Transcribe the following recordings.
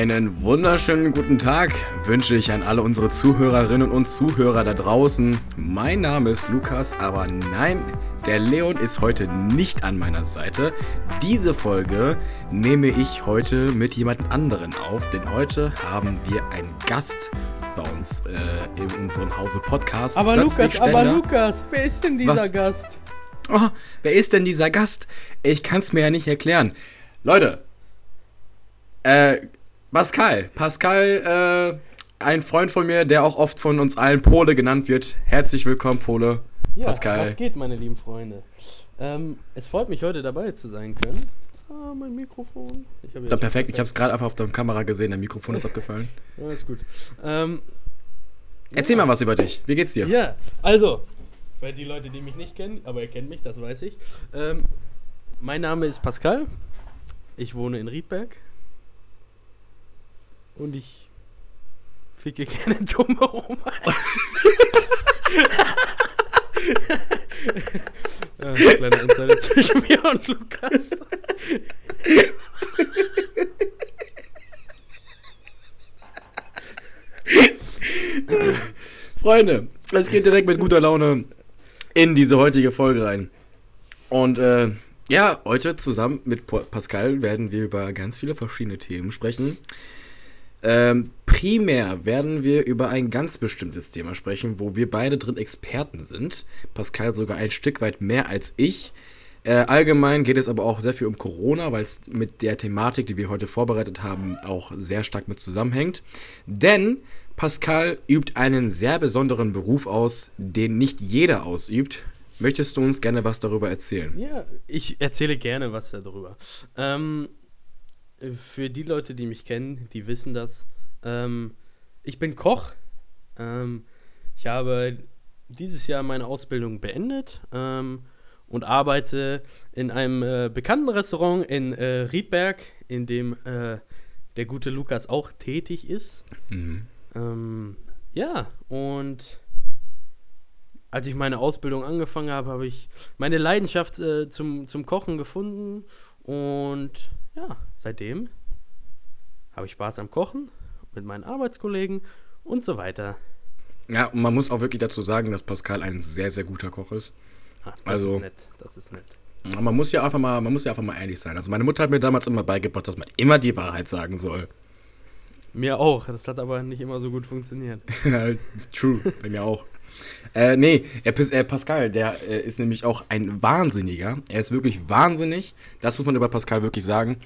Einen wunderschönen guten Tag wünsche ich an alle unsere Zuhörerinnen und Zuhörer da draußen. Mein Name ist Lukas, aber nein, der Leon ist heute nicht an meiner Seite. Diese Folge nehme ich heute mit jemand anderen auf, denn heute haben wir einen Gast bei uns äh, in unserem Hause Podcast. Aber Plötzlich Lukas, aber Ständer. Lukas, wer ist denn dieser Was? Gast? Oh, wer ist denn dieser Gast? Ich kann es mir ja nicht erklären. Leute, äh, Pascal. Pascal, äh, ein Freund von mir, der auch oft von uns allen Pole genannt wird. Herzlich willkommen, Pole. Ja, Pascal. was geht, meine lieben Freunde? Ähm, es freut mich, heute dabei zu sein können. Ah, mein Mikrofon. Ich hab Ja, jetzt perfekt, ich habe es gerade einfach auf der Kamera gesehen, dein Mikrofon ist abgefallen. Ja, ist gut. Ähm, Erzähl mal was über dich. Wie geht's dir? ja, also, für die Leute, die mich nicht kennen, aber ihr kennt mich, das weiß ich. Ähm, mein Name ist Pascal. Ich wohne in Riedberg. Und ich ficke gerne dumme rum. ja, kleiner Insider zwischen mir und Lukas. Freunde, es geht direkt mit guter Laune in diese heutige Folge rein. Und äh, ja, heute zusammen mit Pa- Pascal werden wir über ganz viele verschiedene Themen sprechen. Ähm, primär werden wir über ein ganz bestimmtes Thema sprechen, wo wir beide drin Experten sind. Pascal sogar ein Stück weit mehr als ich. Äh, allgemein geht es aber auch sehr viel um Corona, weil es mit der Thematik, die wir heute vorbereitet haben, auch sehr stark mit zusammenhängt. Denn Pascal übt einen sehr besonderen Beruf aus, den nicht jeder ausübt. Möchtest du uns gerne was darüber erzählen? Ja, ich erzähle gerne was darüber. Ähm, für die Leute, die mich kennen, die wissen das. Ähm, ich bin Koch. Ähm, ich habe dieses Jahr meine Ausbildung beendet ähm, und arbeite in einem äh, bekannten Restaurant in äh, Riedberg, in dem äh, der gute Lukas auch tätig ist. Mhm. Ähm, ja, und als ich meine Ausbildung angefangen habe, habe ich meine Leidenschaft äh, zum, zum Kochen gefunden. Und ja, seitdem habe ich Spaß am Kochen mit meinen Arbeitskollegen und so weiter. Ja, und man muss auch wirklich dazu sagen, dass Pascal ein sehr, sehr guter Koch ist. Ah, das Also- ist nett, das ist nett. Man muss ja einfach mal, man muss ja einfach mal ehrlich sein. Also meine Mutter hat mir damals immer beigebracht, dass man immer die Wahrheit sagen soll. Mir auch, das hat aber nicht immer so gut funktioniert. True, bei mir auch. Äh, nee, er, äh, Pascal, der äh, ist nämlich auch ein Wahnsinniger. Er ist wirklich wahnsinnig. Das muss man über Pascal wirklich sagen.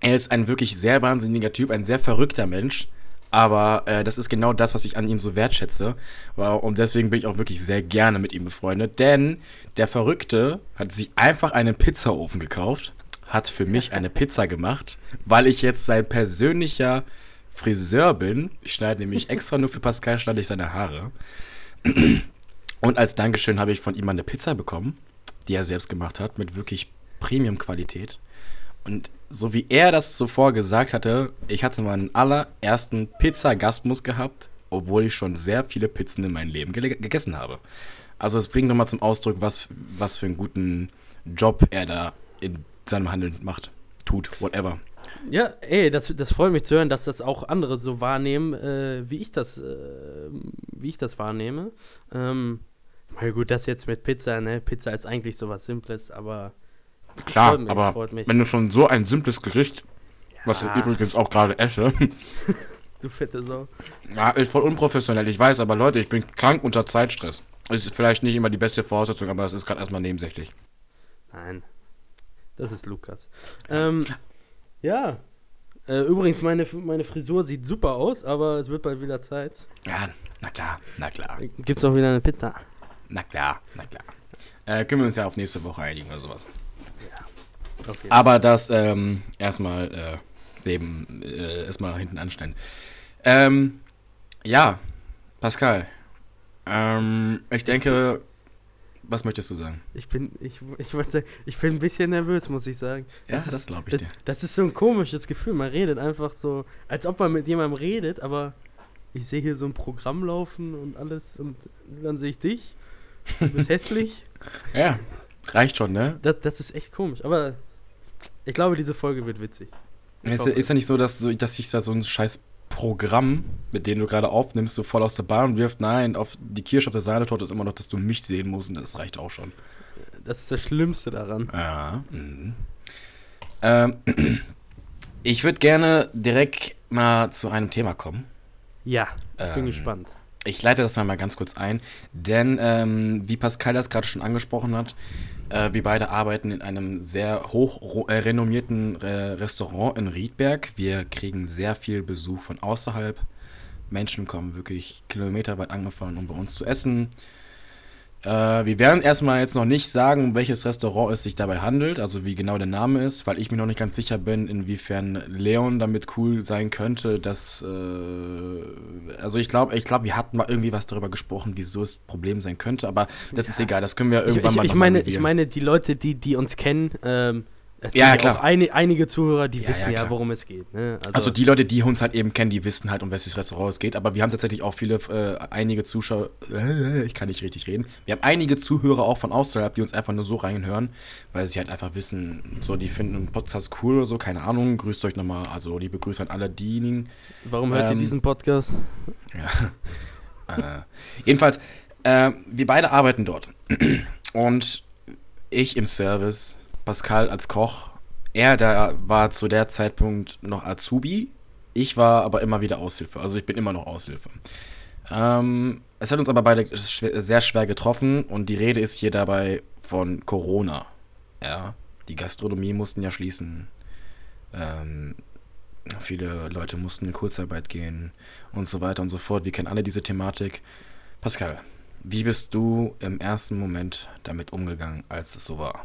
Er ist ein wirklich sehr wahnsinniger Typ, ein sehr verrückter Mensch. Aber äh, das ist genau das, was ich an ihm so wertschätze. Und deswegen bin ich auch wirklich sehr gerne mit ihm befreundet. Denn der Verrückte hat sich einfach einen Pizzaofen gekauft, hat für mich eine Pizza gemacht, weil ich jetzt sein persönlicher Friseur bin. Ich schneide nämlich extra nur für Pascal schneide ich seine Haare. Und als Dankeschön habe ich von ihm eine Pizza bekommen, die er selbst gemacht hat, mit wirklich Premium-Qualität. Und so wie er das zuvor gesagt hatte, ich hatte meinen allerersten Pizza-Gasmus gehabt, obwohl ich schon sehr viele Pizzen in meinem Leben gegessen habe. Also es bringt nochmal zum Ausdruck, was, was für einen guten Job er da in seinem Handeln macht, tut, whatever. Ja, ey, das, das freut mich zu hören, dass das auch andere so wahrnehmen, äh, wie ich das, äh, wie ich das wahrnehme. Ähm, na gut, das jetzt mit Pizza, ne? Pizza ist eigentlich sowas Simples, aber Klar, freut mich, aber wenn du schon so ein simples Gericht, was ich Ja. übrigens auch gerade esse, du fette Sau. ja, ist voll unprofessionell, ich weiß, aber Leute, ich bin krank unter Zeitstress. Ist vielleicht nicht immer die beste Voraussetzung, aber es ist gerade erstmal nebensächlich. Nein, das ist Lukas. Ähm, ja, äh, übrigens, meine, meine Frisur sieht super aus, aber es wird bald wieder Zeit. Ja, na klar, na klar, Gibt's noch wieder eine Pizza? na klar, na klar. Äh, können wir uns ja auf nächste Woche einigen oder sowas. Jeden Aber das ähm, erstmal äh, neben, äh, erstmal hinten anstellen. Ähm, ja, Pascal. Ähm, ich denke, was möchtest du sagen? Ich bin, ich, ich, wollte sagen, ich bin ein bisschen nervös, muss ich sagen. Ja, das ist- glaub ich das, dir. Das ist so ein komisches Gefühl. Man redet einfach so, als ob man mit jemandem redet, aber ich sehe hier so ein Programm laufen und alles und dann sehe ich dich. Du bist hässlich. Ja, reicht schon, ne? Das, das ist echt komisch. Aber ich glaube, diese Folge wird witzig. Ist, ist ja nicht so, dass, dass sich da so ein scheiß Programm, mit dem du gerade aufnimmst, so voll aus der Bahn wirft. Nein, auf die Kirsche auf der Sahnetorte ist immer noch, dass du mich sehen musst und das reicht auch schon. Das ist das Schlimmste daran. Ja. Mhm. Ähm, ich würde gerne direkt mal zu einem Thema kommen. Ja, ich bin Ähm, gespannt. Ich leite das mal ganz kurz ein, denn ähm, wie Pascal das gerade schon angesprochen hat, äh, wir beide arbeiten in einem sehr hoch äh, renommierten äh, Restaurant in Riedberg. Wir kriegen sehr viel Besuch von außerhalb. Menschen kommen wirklich kilometerweit angefahren, um bei uns zu essen. Äh, wir werden erstmal jetzt noch nicht sagen, um welches Restaurant es sich dabei handelt, also wie genau der Name ist, weil ich mir noch nicht ganz sicher bin, inwiefern Leon damit cool sein könnte, dass, äh, also ich glaube, ich glaube, wir hatten mal irgendwie was darüber gesprochen, wieso es ein Problem sein könnte, aber das ist egal, das können wir Ich, irgendwann ich, mal ich, mal meine, mit ich meine, die Leute, die, die uns kennen, ähm, es Ja, sind klar. auch eine, einige Zuhörer, die Ja, wissen ja, ja, worum es geht. Ne? Also die Leute, die uns halt eben kennen, die wissen halt, um welches Restaurant es geht. Aber wir haben tatsächlich auch viele, äh, einige Zuschauer, äh, ich kann nicht richtig reden. Wir haben einige Zuhörer auch von außerhalb, die uns einfach nur so reinhören, weil sie halt einfach wissen, so, die finden einen Podcast cool oder so, keine Ahnung. Grüßt euch nochmal, also liebe Grüße an alle diejenigen. Warum hört ähm, ihr diesen Podcast? Ja. äh, jedenfalls, äh, wir beide arbeiten dort. Und ich im Service, Pascal als Koch. Er da war zu der Zeitpunkt noch Azubi. Ich war aber immer wieder Aushilfe. Also ich bin immer noch Aushilfe. Ähm, es hat uns aber beide sehr schwer getroffen und die Rede ist hier dabei von Corona. Ja, die Gastronomie mussten ja schließen. Ähm, viele Leute mussten in Kurzarbeit gehen und so weiter und so fort. Wir kennen alle diese Thematik. Pascal, wie bist du im ersten Moment damit umgegangen, als es so war?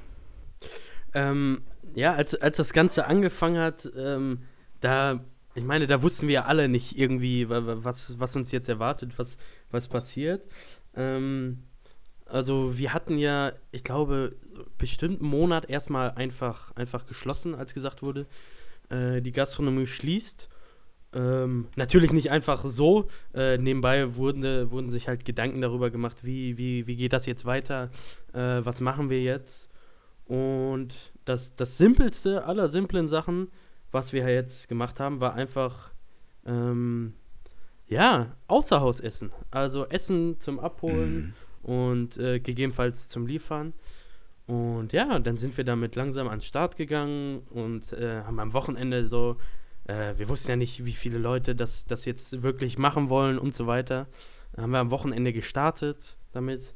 Ähm, ja, als, als das Ganze angefangen hat, ähm, da, ich meine, da wussten wir ja alle nicht irgendwie, wa- wa- was, was uns jetzt erwartet, was, was passiert. Ähm, also wir hatten ja, ich glaube, bestimmt einen Monat erstmal einfach, einfach geschlossen, als gesagt wurde, äh, die Gastronomie schließt. Ähm, natürlich nicht einfach so. Äh, nebenbei wurden, wurden sich halt Gedanken darüber gemacht, wie, wie, wie geht das jetzt weiter, äh, was machen wir jetzt. Und das, das simpelste aller simplen Sachen, was wir jetzt gemacht haben, war einfach, ähm, ja, Außerhausessen. Also Essen zum Abholen und äh, gegebenenfalls zum Liefern. Und ja, dann sind wir damit langsam an den Start gegangen und äh, haben am Wochenende so, äh, wir wussten ja nicht, wie viele Leute das, das jetzt wirklich machen wollen und so weiter. Dann haben wir am Wochenende gestartet damit.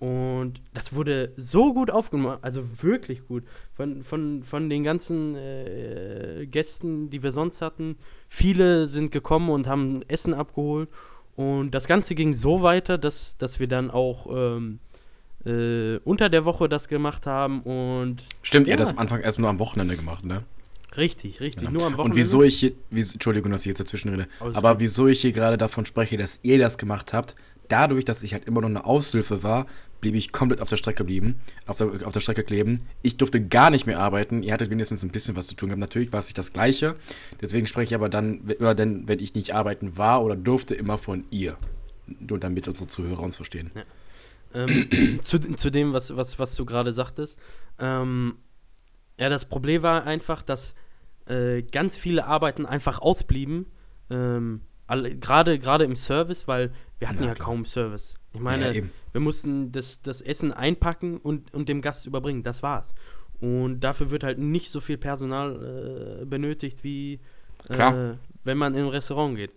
Und das wurde so gut aufgenommen, also wirklich gut. Von, von, von den ganzen äh, Gästen, die wir sonst hatten. Viele sind gekommen und haben Essen abgeholt. Und das Ganze ging so weiter, dass, dass wir dann auch ähm, äh, unter der Woche das gemacht haben. Und Stimmt, ihr Ja. habt das am Anfang erst nur am Wochenende gemacht, ne? richtig, richtig, Genau. nur am Wochenende. Und wieso ich hier, Entschuldigung, dass ich jetzt dazwischen rede, Alles aber wieso ich hier gerade davon spreche, dass ihr das gemacht habt, dadurch, dass ich halt immer noch eine Aushilfe war, blieb ich komplett auf der Strecke blieben, auf der, auf der Strecke kleben. Ich durfte gar nicht mehr arbeiten. Ihr hattet wenigstens ein bisschen was zu tun gehabt. Natürlich war es nicht das Gleiche. Deswegen spreche ich aber dann, oder denn, wenn ich nicht arbeiten war oder durfte, immer von ihr. Nur damit unsere Zuhörer uns verstehen. ähm, zu, zu dem, was, was, was du gerade sagtest. Ähm, ja, das Problem war einfach, dass äh, ganz viele Arbeiten einfach ausblieben. Ähm, Gerade gerade im Service, weil wir hatten Ja, ja, kaum Service. Ich meine, Ja, wir mussten das, das Essen einpacken und, und dem Gast überbringen. Das war's. Und dafür wird halt nicht so viel Personal äh, benötigt, wie äh, wenn man in ein Restaurant geht.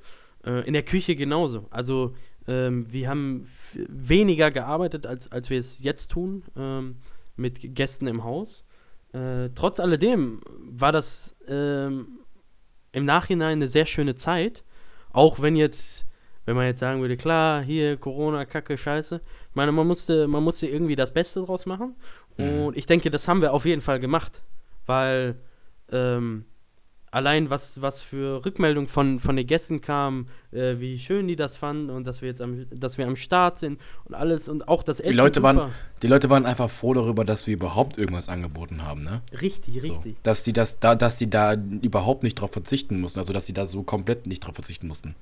Äh, in der Küche genauso. Also ähm, wir haben weniger gearbeitet, als, als wir es jetzt tun, ähm, mit Gästen im Haus. Äh, trotz alledem war das ähm, im Nachhinein eine sehr schöne Zeit. Auch wenn jetzt, wenn man jetzt sagen würde, klar, hier Corona, Kacke, Scheiße. Ich meine, man musste, man musste irgendwie das Beste draus machen. Mhm. Und ich denke, das haben wir auf jeden Fall gemacht. Weil ähm, allein was, was für Rückmeldung von, von den Gästen kam, äh, wie schön die das fanden und dass wir jetzt am, dass wir am Start sind und alles und auch das Essen. Leute waren-. Die Leute waren einfach froh darüber, dass wir überhaupt irgendwas angeboten haben, ne? Richtig, So. richtig. Dass die das da, dass die da überhaupt nicht drauf verzichten mussten, also dass die da so komplett nicht drauf verzichten mussten.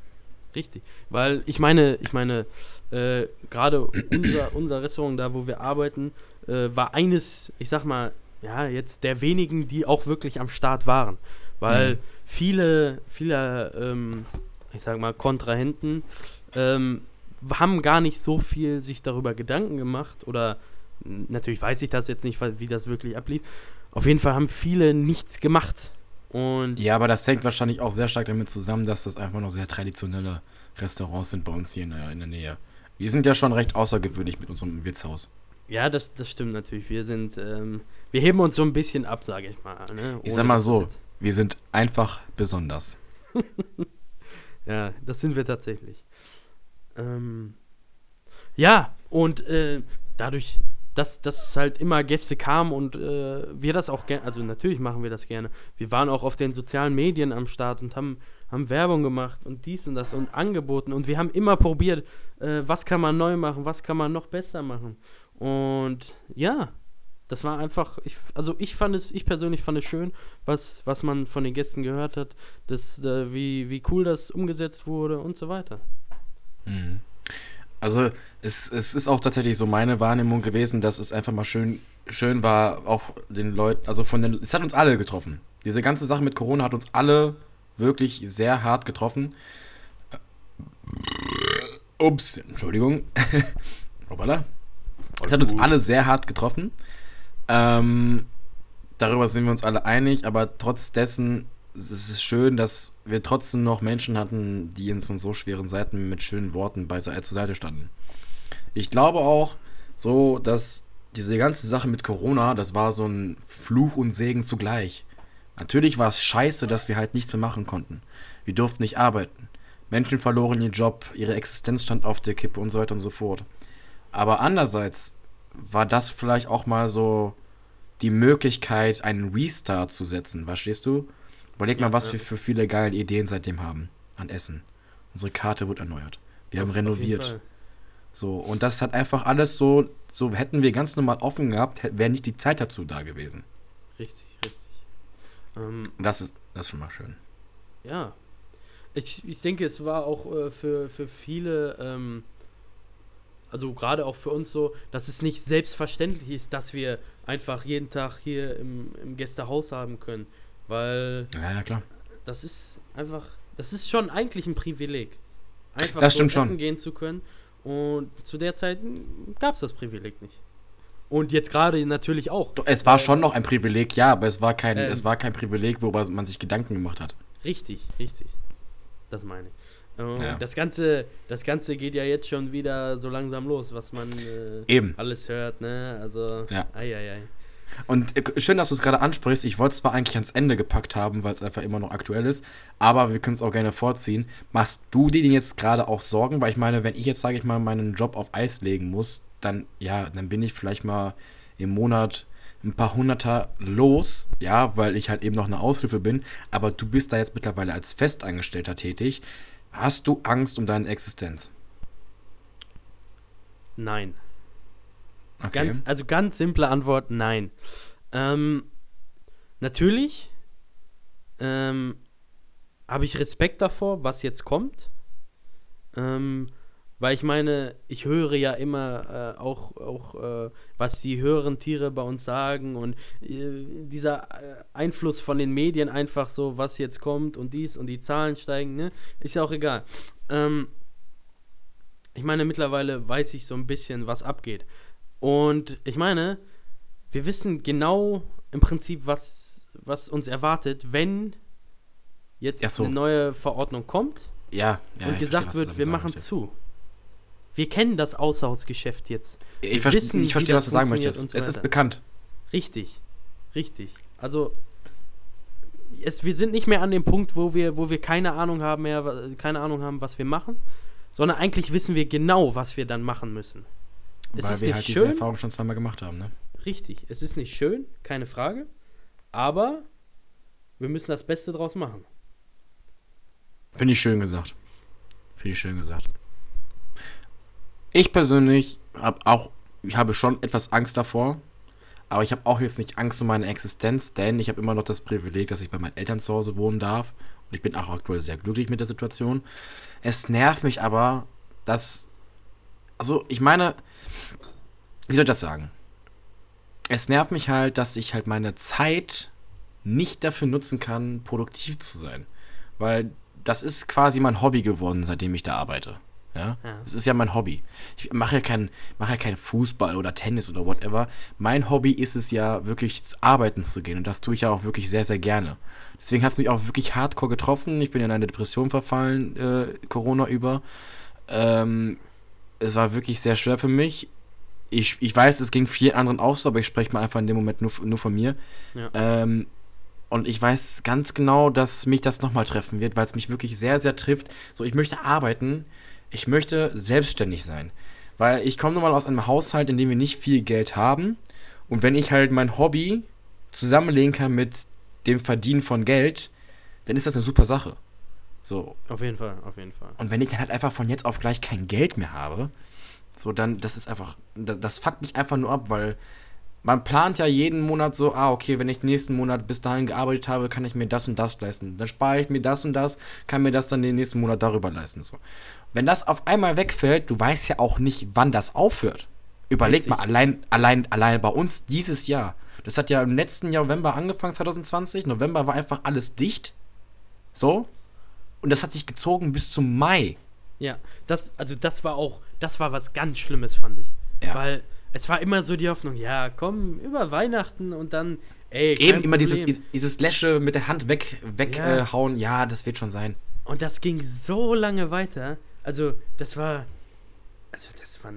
Richtig, weil ich meine, ich meine, äh, gerade unser, unser Restaurant, da wo wir arbeiten, äh, war eines, ich sag mal, ja, jetzt der wenigen, die auch wirklich am Start waren. Weil mhm. viele, viele, ähm, ich sag mal, Kontrahenten ähm, haben gar nicht so viel sich darüber Gedanken gemacht oder natürlich weiß ich das jetzt nicht, wie das wirklich ablief. Auf jeden Fall haben viele nichts gemacht. Und ja, aber das hängt wahrscheinlich auch sehr stark damit zusammen, dass das einfach noch sehr traditionelle Restaurants sind bei uns hier in der, in der Nähe. Wir sind ja schon recht außergewöhnlich mit unserem Wirtshaus. Ja, das, das stimmt natürlich. Wir sind, ähm, wir heben uns so ein bisschen ab, sage ich mal. Ne? ich sag mal so, wir sind einfach besonders. ja, das sind wir tatsächlich. Ähm, ja, und äh, dadurch, dass, dass halt immer Gäste kamen und äh, wir das auch gerne, also natürlich machen wir das gerne. Wir waren auch auf den sozialen Medien am Start und haben, haben Werbung gemacht und dies und das und angeboten und wir haben immer probiert, äh, was kann man neu machen, was kann man noch besser machen. Und ja, das war einfach, ich, also ich fand es, ich persönlich fand es schön, was, was man von den Gästen gehört hat, das, äh, wie, wie cool das umgesetzt wurde und so weiter. Mhm. Also es, es ist auch tatsächlich so meine Wahrnehmung gewesen, dass es einfach mal schön, schön war, auch den Leuten, also von den, es hat uns alle getroffen. Diese ganze Sache mit Corona hat uns alle wirklich sehr hart getroffen. Ups, Entschuldigung. Hoppala. Es hat uns alle sehr hart getroffen. Ähm, darüber sind wir uns alle einig, aber trotz dessen es ist schön, dass wir trotzdem noch Menschen hatten, die uns in so schweren Seiten mit schönen Worten zur Seite standen. Ich glaube auch, so, dass diese ganze Sache mit Corona, das war so ein Fluch und Segen zugleich. Natürlich war es scheiße, dass wir halt nichts mehr machen konnten. Wir durften nicht arbeiten. Menschen verloren ihren Job, ihre Existenz stand auf der Kippe und so weiter und so fort. Aber andererseits war das vielleicht auch mal so die Möglichkeit, einen Restart zu setzen, verstehst du? Überleg mal, was wir für viele geile Ideen seitdem haben an Essen. Unsere Karte wird erneuert. Wir auf, haben renoviert. So, und das hat einfach alles so, so hätten wir ganz normal offen gehabt, wäre nicht die Zeit dazu da gewesen. Richtig, richtig. Ähm, das, ist, das ist schon mal schön. Ja. Ich, ich denke, es war auch äh, für, für viele, ähm, also gerade auch für uns so, dass es nicht selbstverständlich ist, dass wir einfach jeden Tag hier im, im Gästehaus haben können. Weil. Ja, ja, klar. Das ist einfach. Das ist schon eigentlich ein Privileg. Einfach das so essen schon. gehen zu können. Und zu der Zeit gab es das Privileg nicht. Und jetzt gerade natürlich auch. Es war schon noch ein Privileg, ja, aber es war kein, ähm, es war kein Privileg, worüber man sich Gedanken gemacht hat. Richtig, richtig. Das meine ich. Ja. Das, Ganze, das Ganze geht ja jetzt schon wieder so langsam los, was man äh, Eben. alles hört, ne? Also, ja. ei, ei, ei. Und äh, schön, dass du es gerade ansprichst. Ich wollte es zwar eigentlich ans Ende gepackt haben, weil es einfach immer noch aktuell ist, aber wir können es auch gerne vorziehen. Machst du dir denn jetzt gerade auch Sorgen? Weil ich meine, wenn ich jetzt, sage ich mal, meinen Job auf Eis legen muss, dann, ja, dann bin ich vielleicht mal im Monat ein paar Hunderter los, ja, weil ich halt eben noch eine Aushilfe bin. Aber du bist da jetzt mittlerweile als Festangestellter tätig. Hast du Angst um deine Existenz? Nein. Okay. Ganz, also ganz simple Antwort, nein. Ähm, natürlich ähm, habe ich Respekt davor, was jetzt kommt. Ähm, weil ich meine, ich höre ja immer äh, auch, auch äh, was die höheren Tiere bei uns sagen und äh, dieser äh, Einfluss von den Medien einfach so, was jetzt kommt und dies und die Zahlen steigen, ne? Ist ja auch egal. Ähm, ich meine, mittlerweile weiß ich so ein bisschen, was abgeht. Und ich meine, wir wissen genau im Prinzip, was, was uns erwartet, wenn jetzt so. eine neue Verordnung kommt ja, ja, und gesagt wird, wir machen zu. Wir kennen das Außerhausgeschäft jetzt. Wir ich, wissen, ich verstehe, was du sagen möchtest. So es ist bekannt. Richtig, richtig. Also es, wir sind nicht mehr an dem Punkt, wo wir, wo wir keine Ahnung haben mehr, keine Ahnung haben, was wir machen, sondern eigentlich wissen wir genau, was wir dann machen müssen. Es Weil wir halt schön. diese Erfahrung schon zweimal gemacht haben, ne? Richtig. Es ist nicht schön, keine Frage. Aber wir müssen das Beste draus machen. Finde ich schön gesagt. Finde ich schön gesagt. Ich persönlich habe auch, ich habe schon etwas Angst davor. Aber ich habe auch jetzt nicht Angst um meine Existenz, denn ich habe immer noch das Privileg, dass ich bei meinen Eltern zu Hause wohnen darf. Und ich bin auch aktuell sehr glücklich mit der Situation. Es nervt mich aber, dass. Also, ich meine, wie soll ich das sagen? Es nervt mich halt, dass ich halt meine Zeit nicht dafür nutzen kann, produktiv zu sein. Weil das ist quasi mein Hobby geworden, seitdem ich da arbeite. Ja, Ja. das ist ja mein Hobby. Ich mache ja kein, mache ja kein Fußball oder Tennis oder whatever. Mein Hobby ist es ja wirklich zu arbeiten zu gehen und das tue ich ja auch wirklich sehr, sehr gerne. Deswegen hat es mich auch wirklich hardcore getroffen. Ich bin in eine Depression verfallen, äh, Corona über. Ähm, es war wirklich sehr schwer für mich. Ich, ich weiß, es ging vielen anderen auch so, aber ich spreche mal einfach in dem Moment nur, nur von mir. Ja. Ähm, und ich weiß ganz genau, dass mich das nochmal treffen wird, weil es mich wirklich sehr, sehr trifft. So, ich möchte arbeiten, ich möchte selbstständig sein. Weil ich komme nun mal aus einem Haushalt, in dem wir nicht viel Geld haben. Und wenn ich halt mein Hobby zusammenlegen kann mit dem Verdienen von Geld, dann ist das eine super Sache. So, Auf jeden Fall, auf jeden Fall. und wenn ich dann halt einfach von jetzt auf gleich kein Geld mehr habe, so dann, das ist einfach, das, das fuckt mich einfach nur ab, weil man plant ja jeden Monat so, ah, okay, wenn ich nächsten Monat bis dahin gearbeitet habe, kann ich mir das und das leisten. Dann spare ich mir das und das, kann mir das dann den nächsten Monat darüber leisten. So. Wenn das auf einmal wegfällt, du weißt ja auch nicht, wann das aufhört. Überleg Richtig. mal, allein, allein, allein bei uns dieses Jahr. Das hat ja im letzten November angefangen, 2020. November war einfach alles dicht. So. Und das hat sich gezogen bis zum Mai. Ja, das, also das war auch, das war was ganz Schlimmes, fand ich. Ja. Weil es war immer so die Hoffnung, ja, komm, über Weihnachten und dann, ey, Eben immer dieses, Problem. dieses Läsche mit der Hand weg, weghauen. Ja. Äh, ja, das wird schon sein. Und das ging so lange weiter. Also, das war. Also, das war.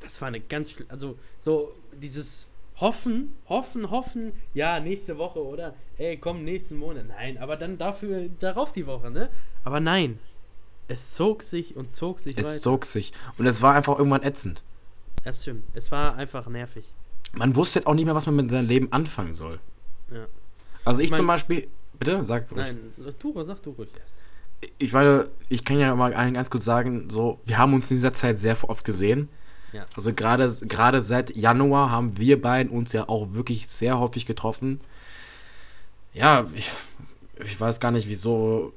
Das war eine ganz. Also, so dieses Hoffen, hoffen, hoffen. Ja, nächste Woche, oder? Ey, komm, nächsten Monat. Nein, aber dann dafür, darauf die Woche, ne? Aber nein. Es zog sich und zog sich Es weiter. zog sich. Und es war einfach irgendwann ätzend. Das stimmt. Es war einfach nervig. Man wusste auch nicht mehr, was man mit seinem Leben anfangen soll. Ja. Also ich, Ich mein- zum Beispiel. Bitte? Sag ruhig. Nein, du, sag du ruhig erst. Ich meine, ich kann ja mal allen ganz kurz sagen, so, wir haben uns in dieser Zeit sehr oft gesehen. Ja. Also gerade gerade seit Januar haben wir beiden uns ja auch wirklich sehr häufig getroffen. Ja, ich, ich weiß gar nicht, wieso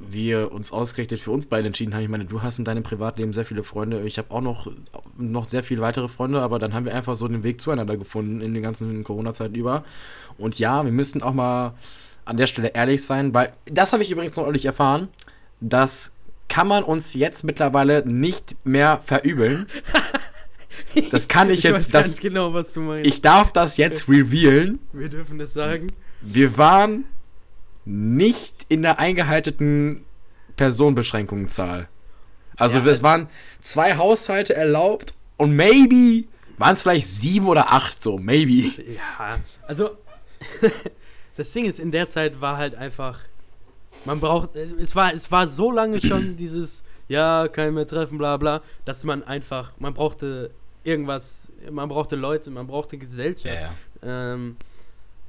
wir uns ausgerechnet für uns beide entschieden haben. Ich meine, du hast in deinem Privatleben sehr viele Freunde. Ich habe auch noch, noch sehr viele weitere Freunde, aber dann haben wir einfach so den Weg zueinander gefunden in den ganzen Corona-Zeit über. Und ja, wir müssen auch mal an der Stelle ehrlich sein, weil das habe ich übrigens noch neulich erfahren. Das kann man uns jetzt mittlerweile nicht mehr verübeln. Das kann ich, Ich jetzt, weiß das, ganz genau, was du meinst. ich darf das jetzt revealen. Wir dürfen das sagen. Wir waren nicht in der eingehaltenen Personenbeschränkungszahl. Also Ja, es waren zwei Haushalte erlaubt und maybe waren es vielleicht sieben oder acht so, maybe. Ja, also das Ding ist, in der Zeit war halt einfach, man braucht, äh, es war, es war so lange schon dieses, ja, kein mehr treffen, bla bla, dass man einfach, man brauchte irgendwas, man brauchte Leute, man brauchte Gesellschaft. Ja, Ähm,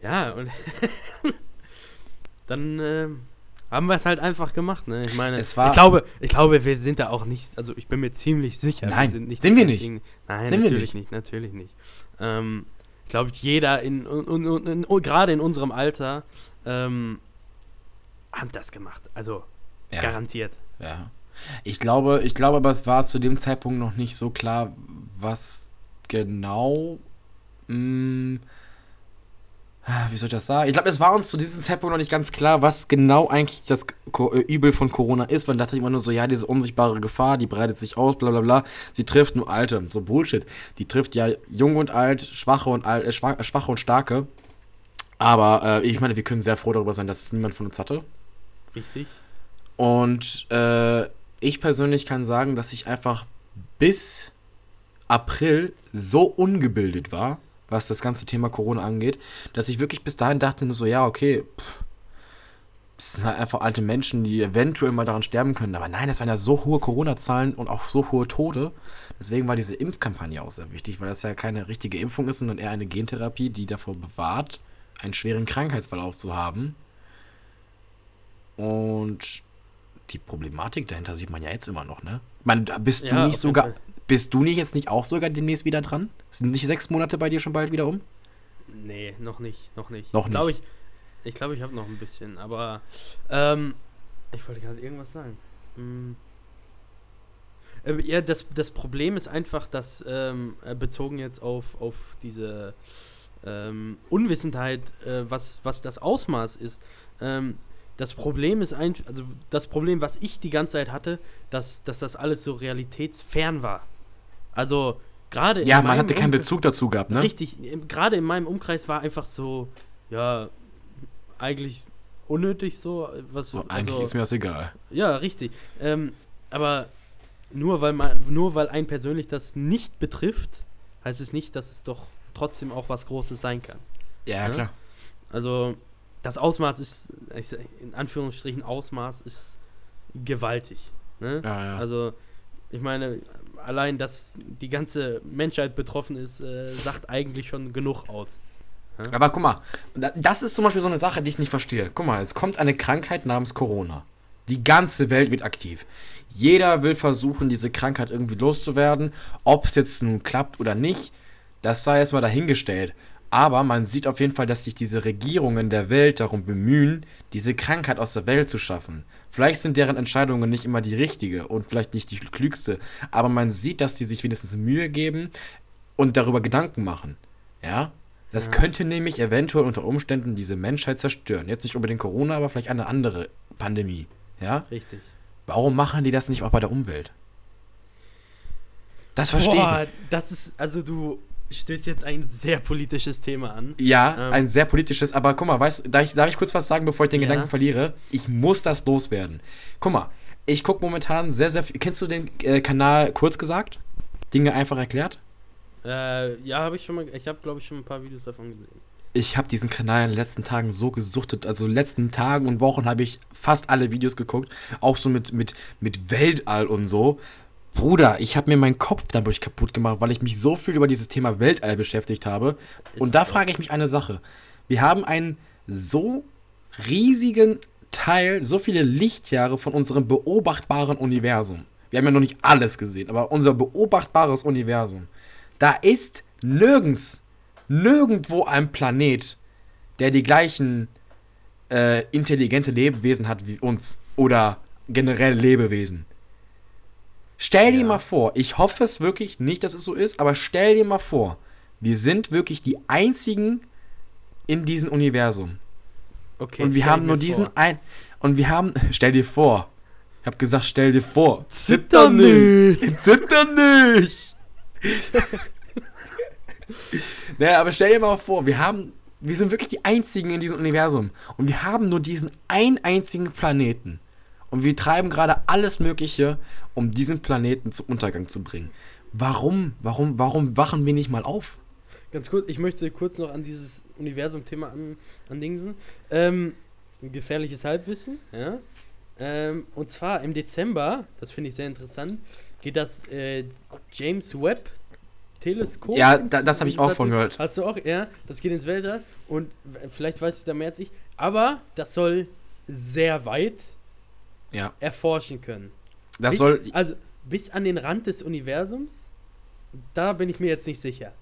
ja, und dann ähm, haben wir es halt einfach gemacht, ne? Ich meine, Es war- ich glaube, ich glaube, wir sind da auch nicht, also ich bin mir ziemlich sicher, Nein, sind nicht sind wir nicht. Nein, Sind wir natürlich nicht. natürlich nicht. Ähm, ich glaube, jeder in, in, und gerade in unserem Alter ähm, haben das gemacht. Also ja, garantiert. ja. Ich glaube, ich glaube aber, es war zu dem Zeitpunkt noch nicht so klar, was genau. Mh, wie soll ich das sagen? Ich glaube, es war uns zu diesem Zeitpunkt noch nicht ganz klar, was genau eigentlich das äh, Übel von Corona ist, weil dachte ich immer nur so, ja, diese unsichtbare Gefahr, die breitet sich aus, bla bla bla. Sie trifft nur Alte. So Bullshit. Die trifft ja Jung und Alt, Schwache und alt, äh, Schwache und Starke. Aber äh, ich meine, wir können sehr froh darüber sein, dass es niemand von uns hatte. Richtig. Und äh, ich persönlich kann sagen, dass ich einfach bis April so ungebildet war, was das ganze Thema Corona angeht, dass ich wirklich bis dahin dachte nur so, ja, okay, pff, das sind halt einfach alte Menschen, die eventuell mal daran sterben können. Aber nein, das waren ja so hohe Corona-Zahlen und auch so hohe Tode. Deswegen war diese Impfkampagne auch sehr wichtig, weil das ja keine richtige Impfung ist, sondern eher eine Gentherapie, die davor bewahrt, einen schweren Krankheitsverlauf zu haben. Und die Problematik dahinter sieht man ja jetzt immer noch, ne? Man, bist Ja, du nicht sogar, Fall. Bist du nicht jetzt nicht auch sogar demnächst wieder dran? Sind nicht sechs Monate bei dir schon bald wieder um? Nee, noch nicht, noch nicht. Noch Glaub nicht. Ich ich glaube, ich habe noch ein bisschen, aber ähm, ich wollte gerade irgendwas sagen. Hm. Äh, ja, das, das Problem ist einfach, dass ähm, äh, bezogen jetzt auf, auf diese ähm, Unwissenheit, äh, was, was das Ausmaß ist. Ähm, das Problem ist ein, also das Problem, was ich die ganze Zeit hatte, dass, dass das alles so realitätsfern war. Also gerade Ja, man hatte keinen Bezug dazu gehabt, ne? Richtig, gerade in meinem Umkreis war einfach so, ja, eigentlich unnötig so. Was, oh, eigentlich also, ist mir das egal. Ja, richtig. Ähm, aber nur weil man, nur weil ein persönlich das nicht betrifft, heißt es nicht, dass es doch trotzdem auch was Großes sein kann. Ja, ja? Klar. Also das Ausmaß ist, in Anführungsstrichen Ausmaß ist gewaltig. Ne? Ja, ja. Also ich meine, allein, dass die ganze Menschheit betroffen ist, äh, sagt eigentlich schon genug aus. Ja? Aber guck mal, das ist zum Beispiel so eine Sache, die ich nicht verstehe. Guck mal, es kommt eine Krankheit namens Corona. Die ganze Welt wird aktiv. Jeder will versuchen, diese Krankheit irgendwie loszuwerden. Ob es jetzt nun klappt oder nicht, das sei erstmal dahingestellt. Aber man sieht auf jeden Fall, dass sich diese Regierungen der Welt darum bemühen, diese Krankheit aus der Welt zu schaffen. Vielleicht sind deren Entscheidungen nicht immer die richtige und vielleicht nicht die klügste, aber man sieht, dass die sich wenigstens Mühe geben und darüber Gedanken machen. Ja? Das ja. könnte nämlich eventuell unter Umständen diese Menschheit zerstören. Jetzt nicht unbedingt Corona, aber vielleicht eine andere Pandemie. Ja? Richtig. Warum machen die das nicht auch bei der Umwelt? Das verstehe Boah, ich. Das ist, also du stößt jetzt ein sehr politisches Thema an. Ja, ähm, ein sehr politisches, aber guck mal, weißt darf ich, darf ich kurz was sagen, bevor ich den ja. Gedanken verliere? Ich muss das loswerden. Guck mal, ich gucke momentan sehr, sehr viel. Kennst du den äh, Kanal kurz gesagt? Dinge einfach erklärt? Äh, ja, habe ich schon mal, ich habe glaube ich schon ein paar Videos davon gesehen. Ich habe diesen Kanal in den letzten Tagen so gesuchtet, also in den letzten Tagen und Wochen habe ich fast alle Videos geguckt, auch so mit, mit, mit Weltall und so. Bruder, ich habe mir meinen Kopf dadurch kaputt gemacht, weil ich mich so viel über dieses Thema Weltall beschäftigt habe. Ist und da so. frage ich mich eine Sache. Wir haben einen so riesigen Teil, so viele Lichtjahre von unserem beobachtbaren Universum. Wir haben ja noch nicht alles gesehen, aber unser beobachtbares Universum. Da ist nirgends, nirgendwo ein Planet, der die gleichen äh, intelligente Lebewesen hat wie uns. Oder generell Lebewesen. Stell dir ja. mal vor, ich hoffe es wirklich nicht, dass es so ist, aber stell dir mal vor, wir sind wirklich die einzigen in diesem Universum. Okay. Und wir haben nur diesen ein und wir haben stell dir vor. Ich habe gesagt, stell dir vor. Zitter nicht. Zitter nicht. naja, aber stell dir mal vor, wir haben wir sind wirklich die einzigen in diesem Universum und wir haben nur diesen einen einzigen Planeten. Und wir treiben gerade alles Mögliche, um diesen Planeten zum Untergang zu bringen. Warum, warum, warum wachen wir nicht mal auf? Ganz kurz, ich möchte kurz noch an dieses Universum-Thema an, andingsen. Ähm, gefährliches Halbwissen, ja. Ähm, und zwar im Dezember, das finde ich sehr interessant, geht das äh, James Webb Teleskop. Ja, da, das habe ich auch von gehört. Hast du auch? Ja, das geht ins Weltall und vielleicht weißt du da mehr als ich. Aber das soll sehr weit ja. erforschen können. Das bis, soll. Also bis an den Rand des Universums, da bin ich mir jetzt nicht sicher.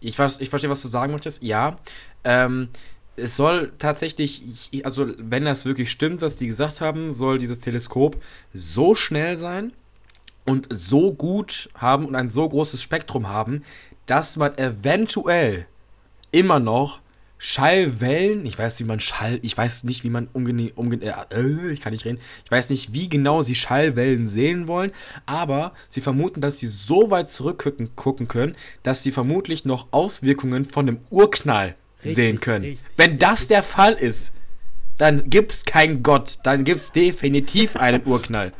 Ich, ich verstehe, was du sagen möchtest. Ja. Ähm, es soll tatsächlich, also wenn das wirklich stimmt, was die gesagt haben, soll dieses Teleskop so schnell sein und so gut haben und ein so großes Spektrum haben, dass man eventuell immer noch Schallwellen, ich weiß, wie man Schall, ich weiß nicht, wie man umgehen, umge äh, ich kann nicht reden, ich weiß nicht, wie genau sie Schallwellen sehen wollen, aber sie vermuten, dass sie so weit zurückgucken gucken können, dass sie vermutlich noch Auswirkungen von dem Urknall richtig, sehen können. Richtig, Wenn das richtig. der Fall ist, dann gibt's keinen Gott, dann gibt's definitiv einen Urknall.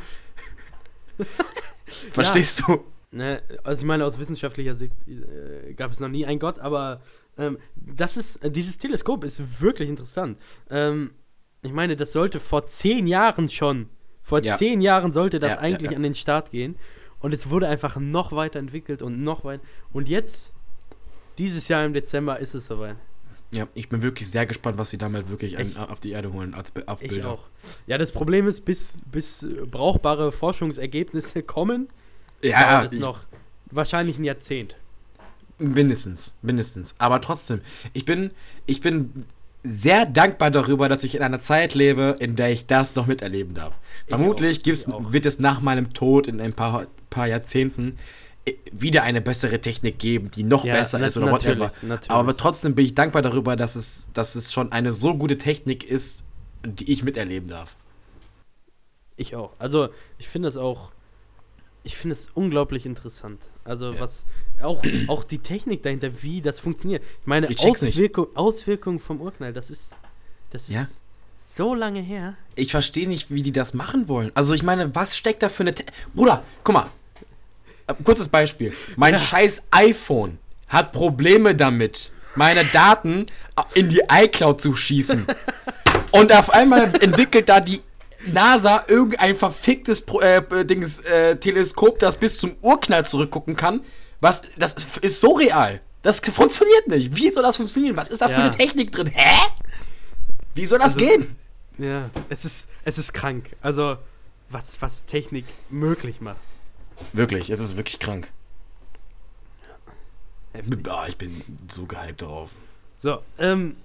Verstehst ja. du? Ne, also ich meine, aus wissenschaftlicher Sicht äh, gab es noch nie einen Gott, aber ähm, das ist, äh, dieses Teleskop ist wirklich interessant. Ähm, ich meine, das sollte vor zehn Jahren schon, vor ja. zehn Jahren sollte das ja, eigentlich ja, an den Start gehen. Und es wurde einfach noch weiterentwickelt und noch weiter. Und jetzt, dieses Jahr im Dezember, ist es soweit. Ja, ich bin wirklich sehr gespannt, was sie damit wirklich an, auf die Erde holen als auf Bilder. Ich auch. Ja, das Problem ist, bis, bis brauchbare Forschungsergebnisse kommen, ja, ist noch wahrscheinlich ein Jahrzehnt. Mindestens, mindestens. Aber trotzdem, ich bin, ich bin sehr dankbar darüber, dass ich in einer Zeit lebe, in der ich das noch miterleben darf. Ich Vermutlich auch, wird es nach meinem Tod in ein paar, paar Jahrzehnten äh, wieder eine bessere Technik geben, die noch Ja, besser ist oder natürlich, whatever. natürlich. Aber trotzdem bin ich dankbar darüber, dass es, dass es schon eine so gute Technik ist, die ich miterleben darf. Ich auch. Also, ich finde es auch, ich finde es unglaublich interessant. Also, Ja. was, auch, auch die Technik dahinter, wie das funktioniert. Ich meine, Ich nicht. Auswirkung, Auswirkungen vom Urknall, das ist, das ist Ja. so lange her. Ich verstehe nicht, wie die das machen wollen. Also ich meine, was steckt da für eine... Te Bruder, guck mal. Äh, Kurzes Beispiel. Mein Ja. scheiß iPhone hat Probleme damit, meine Daten in die iCloud zu schießen. Und auf einmal entwickelt da die NASA irgendein verficktes Pro äh, Dings, äh, Teleskop, das bis zum Urknall zurückgucken kann. Was, das ist so real. Das funktioniert nicht. Wie soll das funktionieren? Was ist da für Ja. eine Technik drin? Hä? Wie soll das Also- gehen? Ja, es ist, es ist krank. Also, was, was Technik möglich macht. Wirklich, es ist wirklich krank. Heftig. Ah, ich bin so gehypt darauf. So, ähm,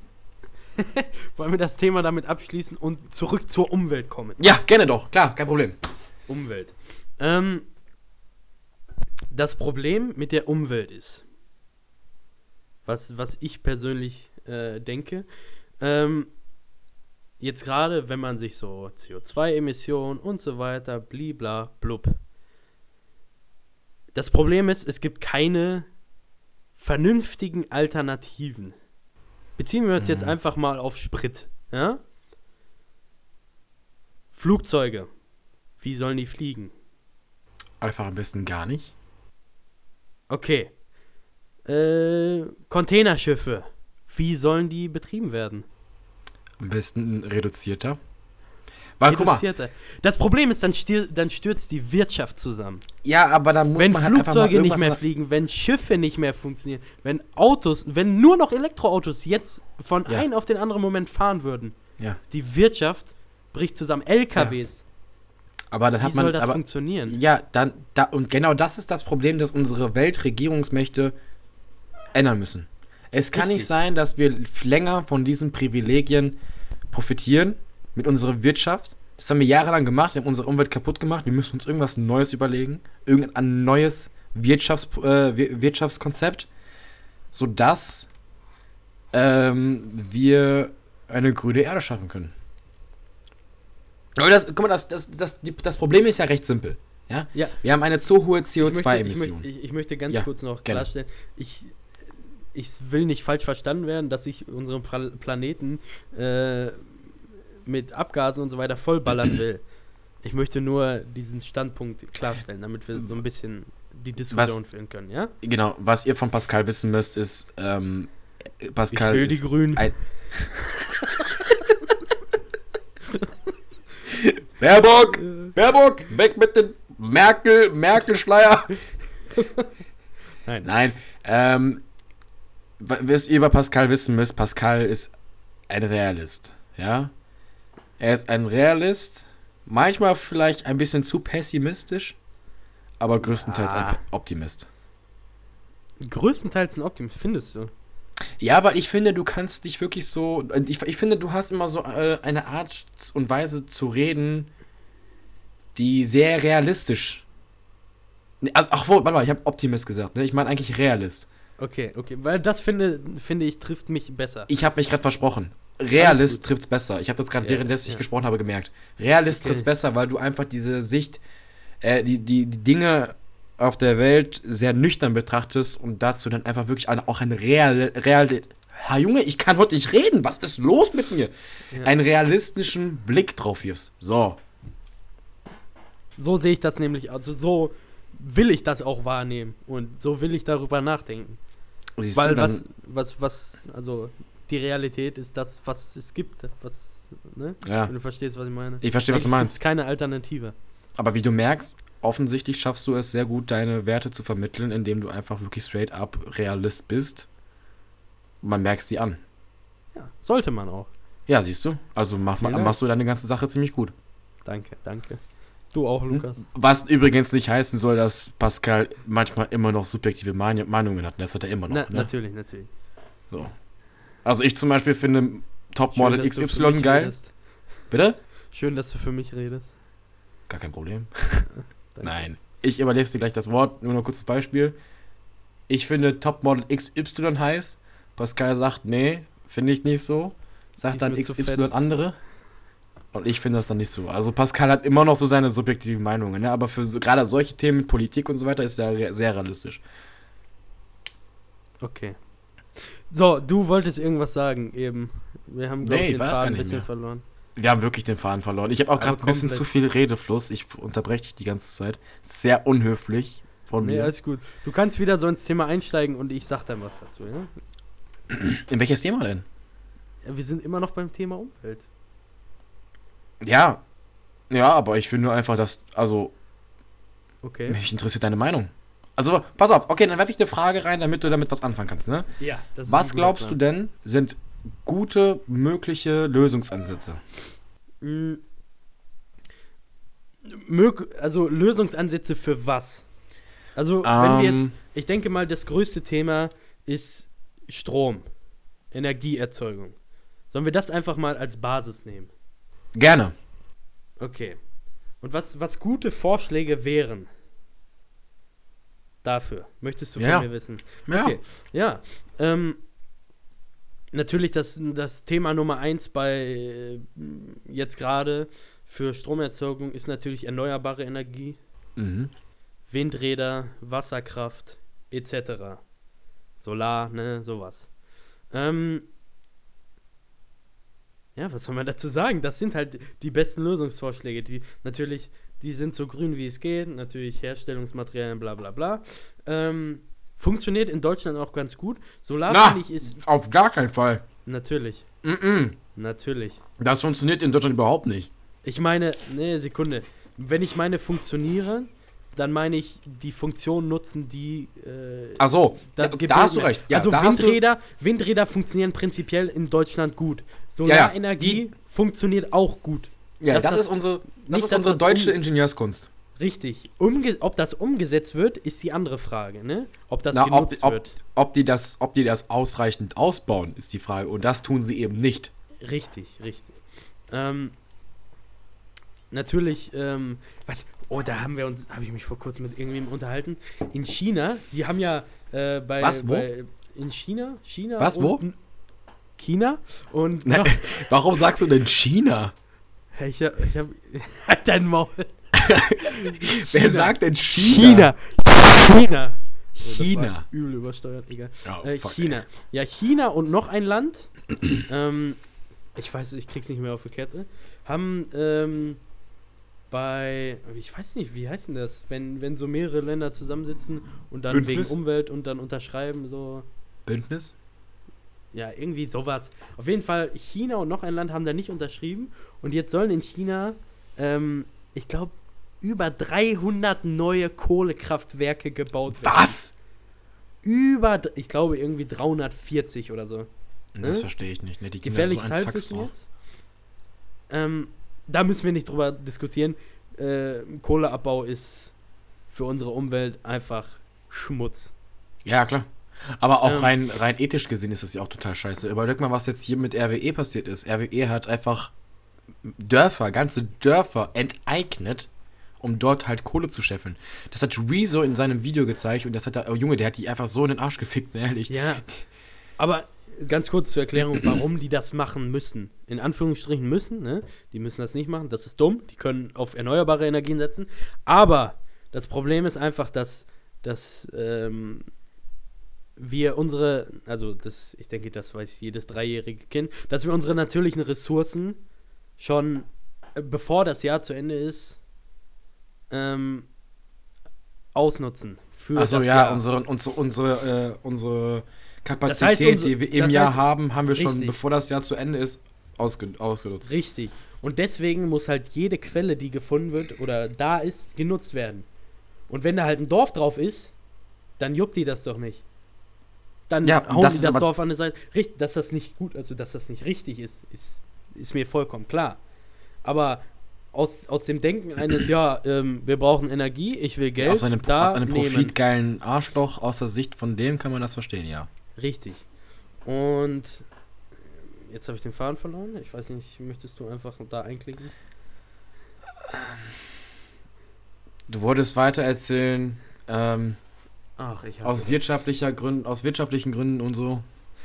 wollen wir das Thema damit abschließen und zurück zur Umwelt kommen? Ja, gerne doch, klar, kein Problem. Umwelt. Ähm, das Problem mit der Umwelt ist, was, was ich persönlich äh, denke, ähm, jetzt gerade, wenn man sich so CO2-Emissionen und so weiter, blibla, blub. Das Problem ist, es gibt keine vernünftigen Alternativen. Beziehen wir uns jetzt einfach mal auf Sprit, ja? Flugzeuge. Wie sollen die fliegen? Einfach am besten gar nicht. Okay. Äh, Containerschiffe. Wie sollen die betrieben werden? Am besten reduzierter. Weil, guck mal, Reduzierter. Das Problem ist, dann, stir dann stürzt die Wirtschaft zusammen. ja, aber da muss wenn man halt einfach mal Flugzeuge nicht irgendwas mehr fliegen, wenn Schiffe nicht mehr funktionieren, wenn Autos, wenn nur noch Elektroautos jetzt von Ja. einem auf den anderen Moment fahren würden, Ja, die Wirtschaft bricht zusammen. LKWs. aber dann Wie hat man. soll das aber, funktionieren? ja, dann, da, und genau das ist das Problem, das unsere Weltregierungsmächte ändern müssen. Es kann Richtig. nicht sein, dass wir länger von diesen Privilegien profitieren mit unserer Wirtschaft. Das haben wir jahrelang gemacht, wir haben unsere Umwelt kaputt gemacht. Wir müssen uns irgendwas Neues überlegen, irgendein neues Wirtschafts äh, Wir- Wirtschaftskonzept, sodass ähm, wir eine grüne Erde schaffen können. Aber das, guck mal, das, das, das, das Problem ist ja recht simpel. Ja? Ja. Wir haben eine zu hohe Ich möchte, ich, CO2-Emission. möchte, ich, ich möchte ganz Ja, kurz noch gerne. klarstellen, ich, ich will nicht falsch verstanden werden, dass ich unseren Planeten äh, mit Abgasen und so weiter vollballern will. Ich möchte nur diesen Standpunkt klarstellen, damit wir so ein bisschen die Diskussion führen können, ja? Genau, was ihr von Pascal wissen müsst, ist, ähm, Ich Pascal will die Grünen. Baerbock, Baerbock, weg mit den Merkel, Merkel-Schleier. Nein. Nein, ähm, wa- was ihr über Pascal wissen müsst, Pascal ist ein Realist, ja? Er ist ein Realist, manchmal vielleicht ein bisschen zu pessimistisch, aber größtenteils Ah. ein Optimist. Größtenteils ein Optimist, findest du? Ja, aber ich finde, du kannst dich wirklich so. Ich, ich finde, du hast immer so äh, eine Art und Weise zu reden, die sehr realistisch. Nee, Also, ach, wo, warte mal, ich habe Optimist gesagt, ne? Ich meine eigentlich Realist. Okay, okay, weil das finde, finde ich trifft mich besser. Ich habe mich gerade versprochen. Realist gut. trifft's besser. Ich habe das gerade Ja, währenddessen ich ja. gesprochen habe gemerkt. Realist Okay. trifft's besser, weil du einfach diese Sicht, äh, die, die, die Dinge auf der Welt sehr nüchtern betrachtest und dazu dann einfach wirklich eine, auch ein real, real, Ha, Junge, ich kann heute nicht reden. Was ist los mit mir? Ja. Einen realistischen Blick drauf wirfst. So. So sehe ich das nämlich, also so will ich das auch wahrnehmen und so will ich darüber nachdenken. Siehst Weil was, was, was, also die Realität ist das, was es gibt, was, ne? Ja. Wenn du verstehst, was ich meine. Ich verstehe, was du meinst. gibt's keine Alternative. Aber wie du merkst, offensichtlich schaffst du es sehr gut, deine Werte zu vermitteln, indem du einfach wirklich straight up Realist bist. Man merkt sie an. Ja, sollte man auch. Ja, siehst du? Also mach, machst du deine ganze Sache ziemlich gut. Danke, danke. Du auch, Hm? Lukas. Was übrigens nicht heißen soll, dass Pascal manchmal immer noch subjektive Mein- Meinungen hat. Das hat er immer noch. Na, ne? Natürlich, natürlich. So. Also ich zum Beispiel finde Schön, Topmodel für XY geil. redest. Bitte? Schön, dass du für mich redest. Gar kein Problem. Nein. ich überlese dir gleich das Wort, nur noch kurzes Beispiel. Ich finde Topmodel XY heiß. Pascal sagt, nee, finde ich nicht so. Sagt dann XY andere. Und ich finde das dann nicht so. Also Pascal hat immer noch so seine subjektiven Meinungen, ne? aber für so, gerade solche Themen mit Politik und so weiter ist er sehr realistisch. Okay. So, du wolltest irgendwas sagen eben. Wir haben, glaube nee, ich, den Faden ein bisschen mehr. verloren. Wir haben wirklich den Faden verloren. Ich habe auch gerade ein bisschen zu viel Redefluss. Ich unterbreche dich die ganze Zeit. Sehr unhöflich von nee, mir. Nee, alles gut. Du kannst wieder so ins Thema einsteigen und ich sag dann was dazu, ja? In welches Thema denn? Ja, wir sind immer noch beim Thema Umwelt. Ja. Ja, aber ich finde einfach, dass, also. Okay. Mich interessiert deine Meinung. Also, pass auf, okay, dann werfe ich eine Frage rein, damit du damit was anfangen kannst, ne? Ja, das ist Was glaubst Plan. du denn, sind gute mögliche Lösungsansätze? Mhm. Also Lösungsansätze für was? Also, um, wenn wir jetzt, ähm. ich denke mal, das größte Thema ist Strom, Energieerzeugung. Sollen wir das einfach mal als Basis nehmen? Gerne. Okay. Und was, was gute Vorschläge wären dafür? Möchtest du von ja. mir wissen? Okay. Ja. Ähm, natürlich das, das Thema Nummer eins bei äh, jetzt gerade für Stromerzeugung ist natürlich erneuerbare Energie. Mhm. Windräder, Wasserkraft etc. Solar, ne, sowas. Ähm, ja, was soll man dazu sagen? Das sind halt die besten Lösungsvorschläge. Die natürlich, die sind so grün wie es geht, natürlich Herstellungsmaterialien, bla bla bla. Ähm, funktioniert in Deutschland auch ganz gut. Solar finde ich ist. Auf gar keinen Fall. Natürlich. Mm, -mm. Natürlich. Das funktioniert in Deutschland überhaupt nicht. Ich meine, ne, Sekunde. Wenn ich meine funktionieren, dann meine ich die Funktion nutzen, die. Äh, Ach so, da, da hast du recht. Ja, also Windräder, Windräder funktionieren prinzipiell in Deutschland gut. Solarenergie ja, funktioniert auch gut. Ja, das, das ist unsere, das ist unsere deutsche um, Ingenieurskunst. Richtig. Umge ob das umgesetzt wird, ist die andere Frage, ne? Ob das Na, genutzt ob, wird. Ob, ob, die das, ob die das ausreichend ausbauen, ist die Frage. Und das tun sie eben nicht. Richtig, richtig. Ähm, natürlich, ähm, was, Oh, da haben wir uns, habe ich mich vor kurzem mit irgendjemandem unterhalten. In China, die haben ja äh, bei, Was, wo? Bei, in China, China Was, wo? China und Na, Warum sagst du denn China? Ich, hab, ich hab halt dein Maul. Wer sagt denn China? China. China. China. Oh, übel übersteuert, egal. Oh, äh, China. Ey. Ja, China und noch ein Land. ähm, ich weiß, ich krieg's nicht mehr auf die Kette. Haben ähm, bei, ich weiß nicht, wie heißt denn das, wenn, wenn so mehrere Länder zusammensitzen und dann Bündnis? wegen Umwelt und dann unterschreiben, so. Bündnis? Ja, irgendwie sowas. Auf jeden Fall, China und noch ein Land haben da nicht unterschrieben und jetzt sollen in China, ähm, ich glaube, über 300 neue Kohlekraftwerke gebaut werden. Was? Über, ich glaube, irgendwie 340 oder so. Das ne? verstehe ich nicht. Ne? Die Gefährliches so Halbwissen jetzt. Ähm, da müssen wir nicht drüber diskutieren. Äh, Kohleabbau ist für unsere Umwelt einfach Schmutz. Ja, klar. Aber auch ähm, rein, rein ethisch gesehen ist das ja auch total scheiße. Überleg mal, was jetzt hier mit RWE passiert ist. RWE hat einfach Dörfer, ganze Dörfer enteignet, um dort halt Kohle zu scheffeln. Das hat Rezo in seinem Video gezeigt und das hat der, oh Junge, der hat die einfach so in den Arsch gefickt, ne, ehrlich. Ja. Aber ganz kurz zur Erklärung, warum die das machen müssen. In Anführungsstrichen müssen, ne? Die müssen das nicht machen. Das ist dumm. Die können auf erneuerbare Energien setzen. Aber das Problem ist einfach, dass, dass ähm, wir unsere, also das, ich denke, das weiß jedes dreijährige Kind, dass wir unsere natürlichen Ressourcen schon, äh, bevor das Jahr zu Ende ist, ähm, ausnutzen. Für Achso, ja, Jahr. unsere, unsere, unsere, äh, unsere Kapazität, das heißt, unsere, die wir im Jahr heißt, haben, haben wir schon, richtig. bevor das Jahr zu Ende ist, ausge, ausgenutzt. Richtig. Und deswegen muss halt jede Quelle, die gefunden wird oder da ist, genutzt werden. Und wenn da halt ein Dorf drauf ist, dann juckt die das doch nicht. Dann ja, hauen das die das Dorf an der Seite. Richtig, dass das nicht gut, also dass das nicht richtig ist, ist, ist mir vollkommen klar. Aber aus, aus dem Denken eines, ja, ähm, wir brauchen Energie, ich will Geld. Aus einem, da aus einem profitgeilen Arschloch, aus der Sicht von dem kann man das verstehen, ja. Richtig. Und jetzt habe ich den Faden verloren. Ich weiß nicht, möchtest du einfach da einklicken? Du wolltest weiter erzählen, ähm, Ach, ich aus wirtschaftlicher Gründen, aus wirtschaftlichen Gründen und so.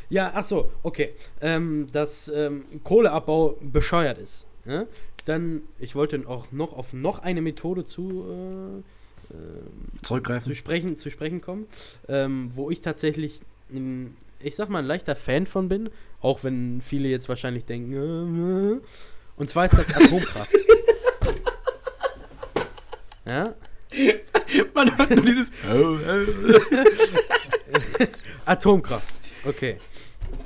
Ja, ach so, okay. Ähm, dass ähm, Kohleabbau bescheuert ist. Ja? Dann, ich wollte auch noch auf noch eine Methode zu, äh, äh, Zurückgreifen. zu, sprechen, zu sprechen kommen, ähm, wo ich tatsächlich, ein, ich sag mal, ein leichter Fan von bin, auch wenn viele jetzt wahrscheinlich denken, äh, äh. und zwar ist das Atomkraft. ja? Man hört nur dieses. Atomkraft, okay.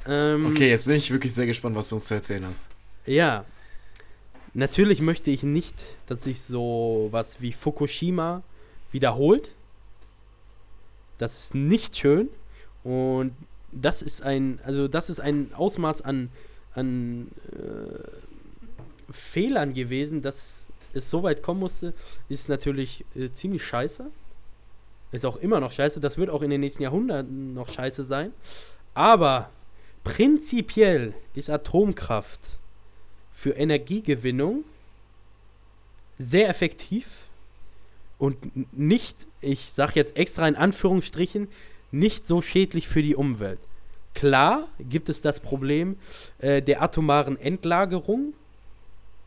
Ähm, Okay, jetzt bin ich wirklich sehr gespannt, was du uns zu erzählen hast. Ja. Natürlich möchte ich nicht, dass sich so was wie Fukushima wiederholt. Das ist nicht schön. Und das ist ein, also das ist ein Ausmaß an, an äh, Fehlern gewesen, dass es so weit kommen musste, ist natürlich äh, ziemlich scheiße. Ist auch immer noch scheiße. Das wird auch in den nächsten Jahrhunderten noch scheiße sein. Aber prinzipiell ist Atomkraft für Energiegewinnung sehr effektiv und nicht, ich sage jetzt extra in Anführungsstrichen, nicht so schädlich für die Umwelt. Klar gibt es das Problem äh, der atomaren Endlagerung,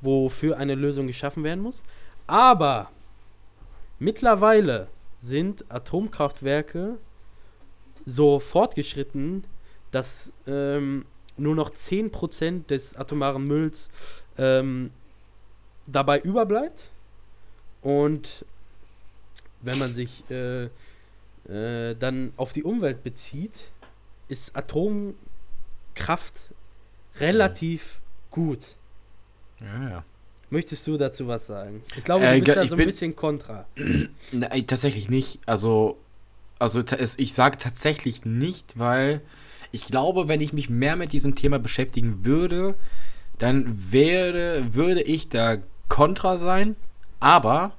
wofür eine Lösung geschaffen werden muss. Aber mittlerweile sind Atomkraftwerke so fortgeschritten, dass ähm, nur noch 10% des atomaren Mülls ähm, dabei überbleibt. Und wenn man sich äh, äh, dann auf die Umwelt bezieht, ist Atomkraft relativ gut. Ja, ja. Möchtest du dazu was sagen? Ich glaube, Äh, du bist da ich so ein bisschen kontra. Nein, tatsächlich nicht. Also, also ich sage tatsächlich nicht, weil ich glaube, wenn ich mich mehr mit diesem Thema beschäftigen würde, dann wäre, würde ich da kontra sein. Aber,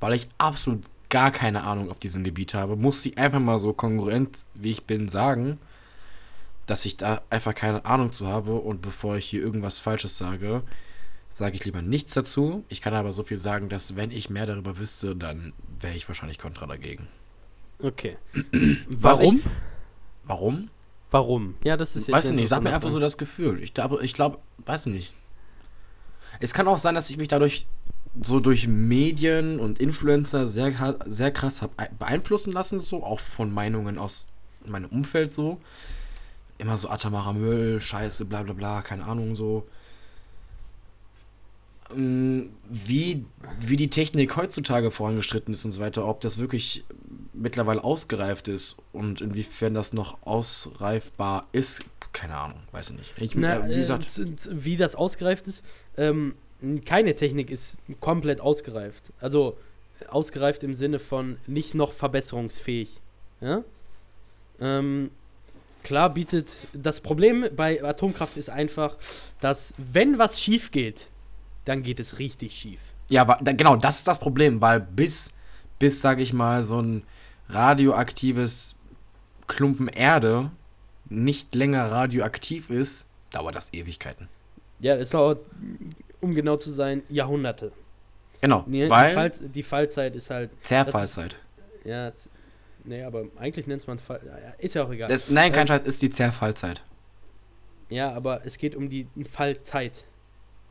weil ich absolut gar keine Ahnung auf diesem Gebiet habe, muss ich einfach mal so kongruent, wie ich bin, sagen, dass ich da einfach keine Ahnung zu habe. Und bevor ich hier irgendwas Falsches sage, sage ich lieber nichts dazu. Ich kann aber so viel sagen, dass wenn ich mehr darüber wüsste, dann wäre ich wahrscheinlich kontra dagegen. Okay. Warum? Ich, warum? Warum? Ja, das ist jetzt Weiß nicht, sag mir einfach so das Gefühl. Ich glaube, ich glaube, weiß nicht. Es kann auch sein, dass ich mich dadurch so durch Medien und Influencer sehr, sehr krass habe beeinflussen lassen, so auch von Meinungen aus meinem Umfeld so. Immer so atomarer Müll, Scheiße, bla bla bla, keine Ahnung, so. Wie, wie die Technik heutzutage vorangeschritten ist und so weiter, ob das wirklich mittlerweile ausgereift ist und inwiefern das noch ausreifbar ist, keine Ahnung, weiß ich nicht. Ich, Na, äh, wie äh, gesagt, wie das ausgereift ist, ähm, keine Technik ist komplett ausgereift. Also ausgereift im Sinne von nicht noch verbesserungsfähig. Ja? Ähm, klar bietet das Problem bei Atomkraft ist einfach, dass wenn was schief geht, dann geht es richtig schief. Ja, aber da, genau, das ist das Problem, weil bis, bis, sag ich mal, so ein radioaktives Klumpen Erde nicht länger radioaktiv ist, dauert das Ewigkeiten. Ja, es dauert, um genau zu sein, Jahrhunderte. Genau, Nee, die, weil Fall, die Fallzeit ist halt, Zerfallzeit. ja, z- nee, aber eigentlich nennt man Fall, ja, ist ja auch egal. Das, nein, kein Ähm, Scheiß, ist die Zerfallzeit. Ja, aber es geht um die Fallzeit.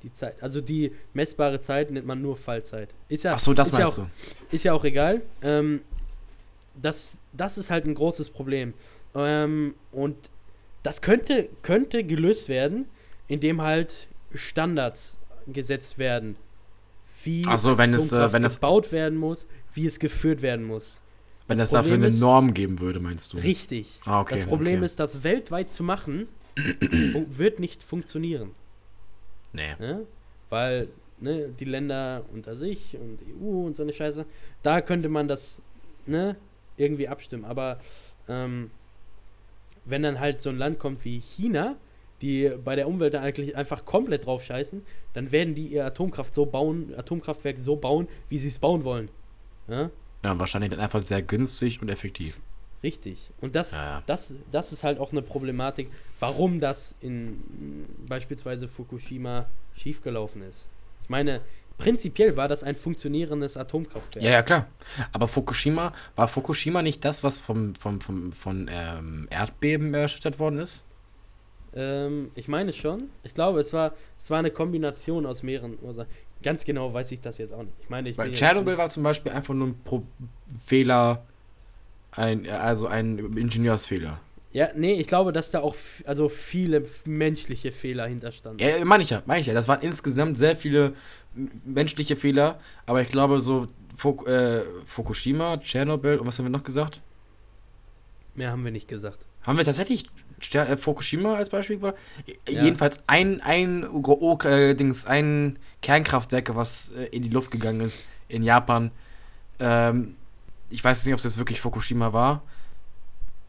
Die Zeit. Also die messbare Zeit nennt man nur Fallzeit. Ist ja, Ach so, das ist ja meinst auch, du. Ist ja auch egal. Ähm, das, das ist halt ein großes Problem. Ähm, und das könnte, könnte gelöst werden, indem halt Standards gesetzt werden. Wie so, wenn es, äh, wenn gebaut werden muss, wie es geführt werden muss. Wenn es dafür eine ist- Norm geben würde, meinst du? Richtig. Ah, okay, das Problem okay. ist, das weltweit zu machen, wird nicht funktionieren. Nee. Ne? Weil ne, die Länder unter sich und EU und so eine Scheiße, da könnte man das ne, irgendwie abstimmen. Aber ähm, wenn dann halt so ein Land kommt wie China, die bei der Umwelt dann eigentlich einfach komplett drauf scheißen, dann werden die ihr Atomkraft so bauen, Atomkraftwerk so bauen, wie sie es bauen wollen. Ja? Ja, wahrscheinlich dann einfach sehr günstig und effektiv. Richtig. Und das, Ja, ja. das, das ist halt auch eine Problematik, warum das in beispielsweise Fukushima schiefgelaufen ist. Ich meine, prinzipiell war das ein funktionierendes Atomkraftwerk. Ja, ja, klar. Aber Fukushima, war Fukushima nicht das, was vom, vom, vom, von ähm, Erdbeben erschüttert worden ist? Ähm, ich meine schon. Ich glaube, es war, es war eine Kombination aus mehreren Ursachen. Ganz genau weiß ich das jetzt auch nicht. Ich meine, ich Weil Tschernobyl war zum Beispiel einfach nur ein Pro Fehler, ein, also ein Ingenieursfehler. Ja, nee, ich glaube, dass da auch also viele menschliche Fehler hinterstanden. Ja, meine ich ja, meine ich ja. Das waren insgesamt sehr viele menschliche Fehler, aber ich glaube so Fuk äh, Fukushima, Tschernobyl und was haben wir noch gesagt? Mehr haben wir nicht gesagt. Haben wir tatsächlich Ster äh, Fukushima als Beispiel? Ja. Jedenfalls ein, ein, oh, äh, Dings, ein Kernkraftwerk, was äh, in die Luft gegangen ist in Japan. Ähm, ich weiß nicht, ob es jetzt wirklich Fukushima war.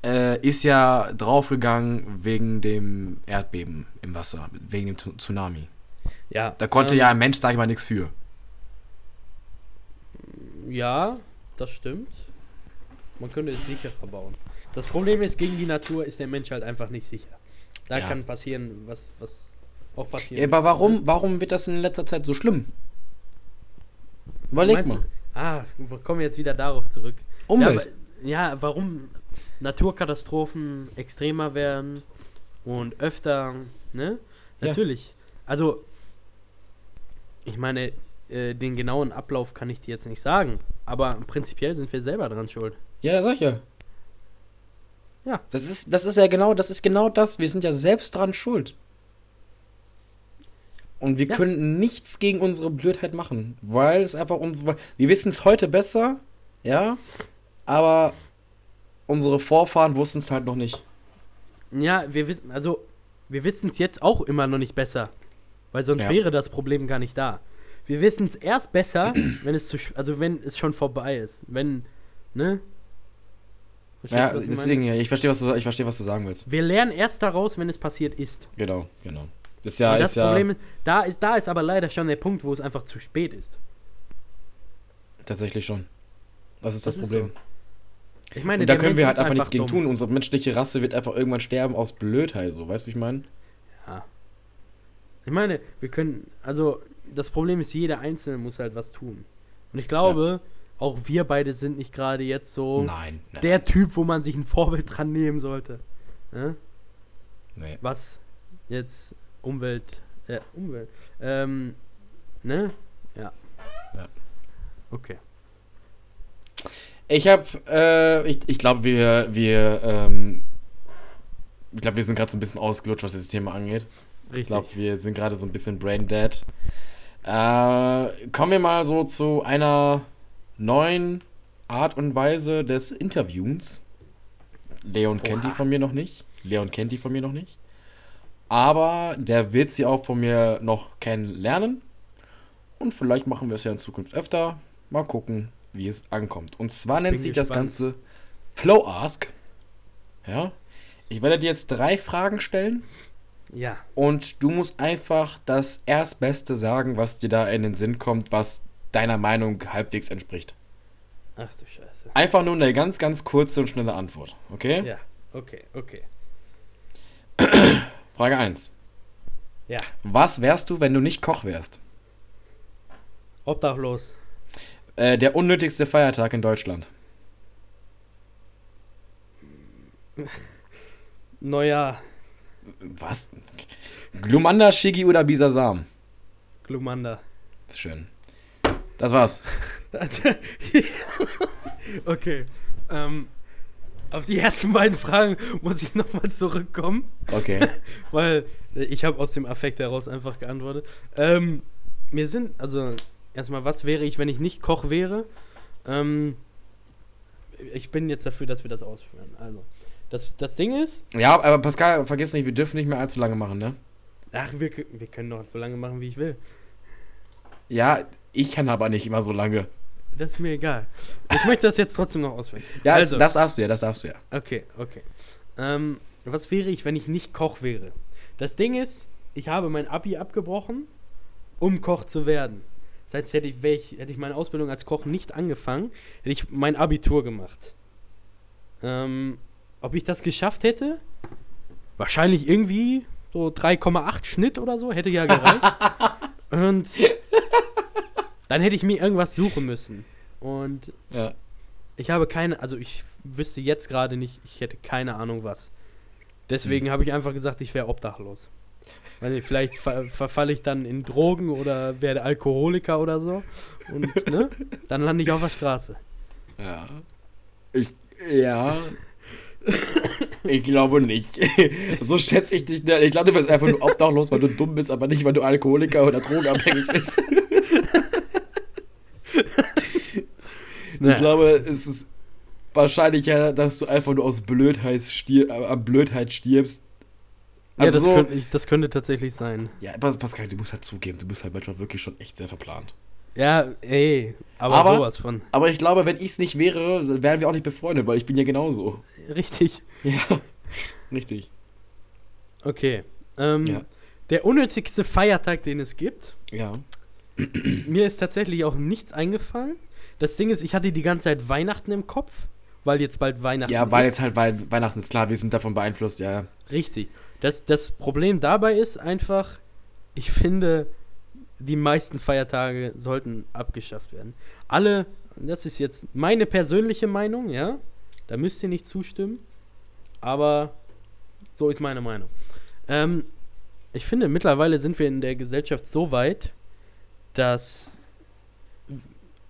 Äh, ist ja draufgegangen wegen dem Erdbeben im Wasser, wegen dem Tu- Tsunami. Ja. Da konnte ähm, ja ein Mensch, sag ich mal, nichts für. Ja, das stimmt. Man könnte es sicherer bauen. Das Problem ist, gegen die Natur ist der Mensch halt einfach nicht sicher. Da Ja. kann passieren, was, was auch passieren Ja, aber warum, warum wird das in letzter Zeit so schlimm? Überleg Meinst mal. du- Ah, wir kommen jetzt wieder darauf zurück. Umwelt. Ja, ja, warum Naturkatastrophen extremer werden und öfter, ne? Ja. Natürlich. Also, ich meine, äh, den genauen Ablauf kann ich dir jetzt nicht sagen, aber prinzipiell sind wir selber dran schuld. Ja, sag ich ja. Ja. Das ist, das ist ja genau, das ist genau das. Wir sind ja selbst dran schuld. Und wir Ja. können nichts gegen unsere Blödheit machen, weil es einfach unsere. Wir wissen es heute besser, ja, aber unsere Vorfahren wussten es halt noch nicht. Ja, wir wissen, also, wir wissen es jetzt auch immer noch nicht besser, weil sonst Ja. wäre das Problem gar nicht da. Wir wissen es erst besser, wenn es zu, also wenn es schon vorbei ist, wenn, ne? Verstehst Ja, du, meine? deswegen, ja, ich verstehe, was du, ich verstehe, was du sagen willst. Wir lernen erst daraus, wenn es passiert ist. Genau, genau. Das ist ja, das ist ja Problem ist, da ist, da ist aber leider schon der Punkt, wo es einfach zu spät ist. tatsächlich schon. Das ist das, Das ist Problem. Ich meine, Und da können wir Mensch halt ist einfach nichts gegen tun. Unsere menschliche Rasse wird einfach irgendwann sterben aus Blödheit, so. Weißt du, wie ich meine? Ja. Ich meine, wir können, also das Problem ist, jeder Einzelne muss halt was tun. Und ich glaube, auch wir beide sind nicht gerade jetzt so Nein. nein. der Typ, wo man sich ein Vorbild dran nehmen sollte. Ja? nee. Was jetzt Umwelt, äh, Umwelt, ähm, ne? Ja. Ja. Okay. Ich habe, äh, ich, ich glaube, wir, wir, ähm, ich glaube, wir sind gerade so ein bisschen ausgelutscht, was dieses Thema angeht. Ich Richtig. glaube, wir sind gerade so ein bisschen brain dead. Äh, kommen wir mal so zu einer neuen Art und Weise des Interviews. Leon kennt die Oha. von mir noch nicht. Leon kennt die von mir noch nicht. Aber der wird sie auch von mir noch kennenlernen. Und vielleicht machen wir es ja in Zukunft öfter. Mal gucken, wie es ankommt. Und zwar nennt bin sich das gespannt. Ganze Flow Ask. Ja. Ich werde dir jetzt drei Fragen stellen. Ja. Und du musst einfach das Erstbeste sagen, was dir da in den Sinn kommt, was deiner Meinung halbwegs entspricht. Ach du Scheiße. Einfach nur eine ganz, ganz kurze und schnelle Antwort. Okay? Ja. Okay, okay. Frage 1. Ja. Was wärst du, wenn du nicht Koch wärst? Obdachlos. Äh, der unnötigste Feiertag in Deutschland. Neuer Was? Glumanda, Shigi oder Bisasam? Glumanda. Ist schön. Das war's. okay. Ähm, auf die ersten beiden Fragen muss ich nochmal zurückkommen, Okay. weil ich habe aus dem Affekt heraus einfach geantwortet. Ähm, mir sind, also erstmal, was wäre ich, wenn ich nicht Koch wäre? Ähm, ich bin jetzt dafür, dass wir das ausführen. Also, das, das Ding ist, Ja, aber Pascal, vergiss nicht, wir dürfen nicht mehr allzu lange machen, ne? ach, wir, wir können doch so lange machen, wie ich will. Ja, ich kann aber nicht immer so lange. Das ist mir egal. Ich möchte das jetzt trotzdem noch ausführen. Ja, also, das darfst du ja, das darfst du ja. Okay, okay. Ähm, was wäre ich, wenn ich nicht Koch wäre? Das Ding ist, ich habe mein Abi abgebrochen, um Koch zu werden. Das heißt, hätte ich, ich, hätte ich meine Ausbildung als Koch nicht angefangen, hätte ich mein Abitur gemacht. Ähm, ob ich das geschafft hätte? Wahrscheinlich irgendwie so 3,8 Schnitt oder so, hätte ja gereicht. Und dann hätte ich mir irgendwas suchen müssen. Und Ja. ich habe keine, also ich wüsste jetzt gerade nicht, ich hätte keine Ahnung was. Deswegen habe ich einfach gesagt, ich wäre obdachlos. Weiß nicht, vielleicht ver verfalle ich dann in Drogen oder werde Alkoholiker oder so. Und ne, dann lande ich auf der Straße. Ja. Ich, ja. Ich glaube nicht. So schätze ich dich nicht. Ich glaube, du bist einfach nur obdachlos, weil du dumm bist, aber nicht, weil du Alkoholiker oder drogenabhängig bist. Ich glaube, es ist wahrscheinlicher, dass du einfach nur aus Blödheit, stir äh, Blödheit stirbst. Ja, das, Also so, könnte, ich, das könnte tatsächlich sein. ja, Pascal, du musst halt zugeben, du bist halt manchmal wirklich schon echt sehr verplant. Ja, ey, aber, Aber- sowas von. Aber ich glaube, wenn ich es nicht wäre, wären wir auch nicht befreundet, weil ich bin ja genauso. Richtig. Ja, richtig. Okay. Ähm, Ja. Der unnötigste Feiertag, den es gibt, Ja. mir ist tatsächlich auch nichts eingefallen. Das Ding ist, ich hatte die ganze Zeit Weihnachten im Kopf, weil jetzt bald Weihnachten Ja, weil ist. jetzt halt Wei- Weihnachten ist klar, wir sind davon beeinflusst, ja. Richtig. Das, das Problem dabei ist einfach, ich finde, die meisten Feiertage sollten abgeschafft werden. Alle, das ist jetzt meine persönliche Meinung, ja, da müsst ihr nicht zustimmen, aber so ist meine Meinung. Ähm, ich finde, mittlerweile sind wir in der Gesellschaft so weit, dass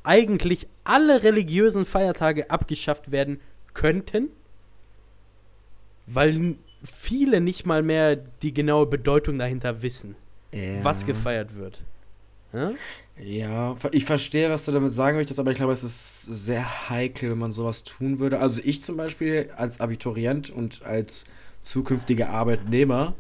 eigentlich alle religiösen Feiertage abgeschafft werden könnten, weil viele nicht mal mehr die genaue Bedeutung dahinter wissen, ja. was gefeiert wird. Ja? Ja, ich verstehe, was du damit sagen möchtest, aber ich glaube, es ist sehr heikel, wenn man sowas tun würde. Also ich zum Beispiel als Abiturient und als zukünftiger Arbeitnehmer,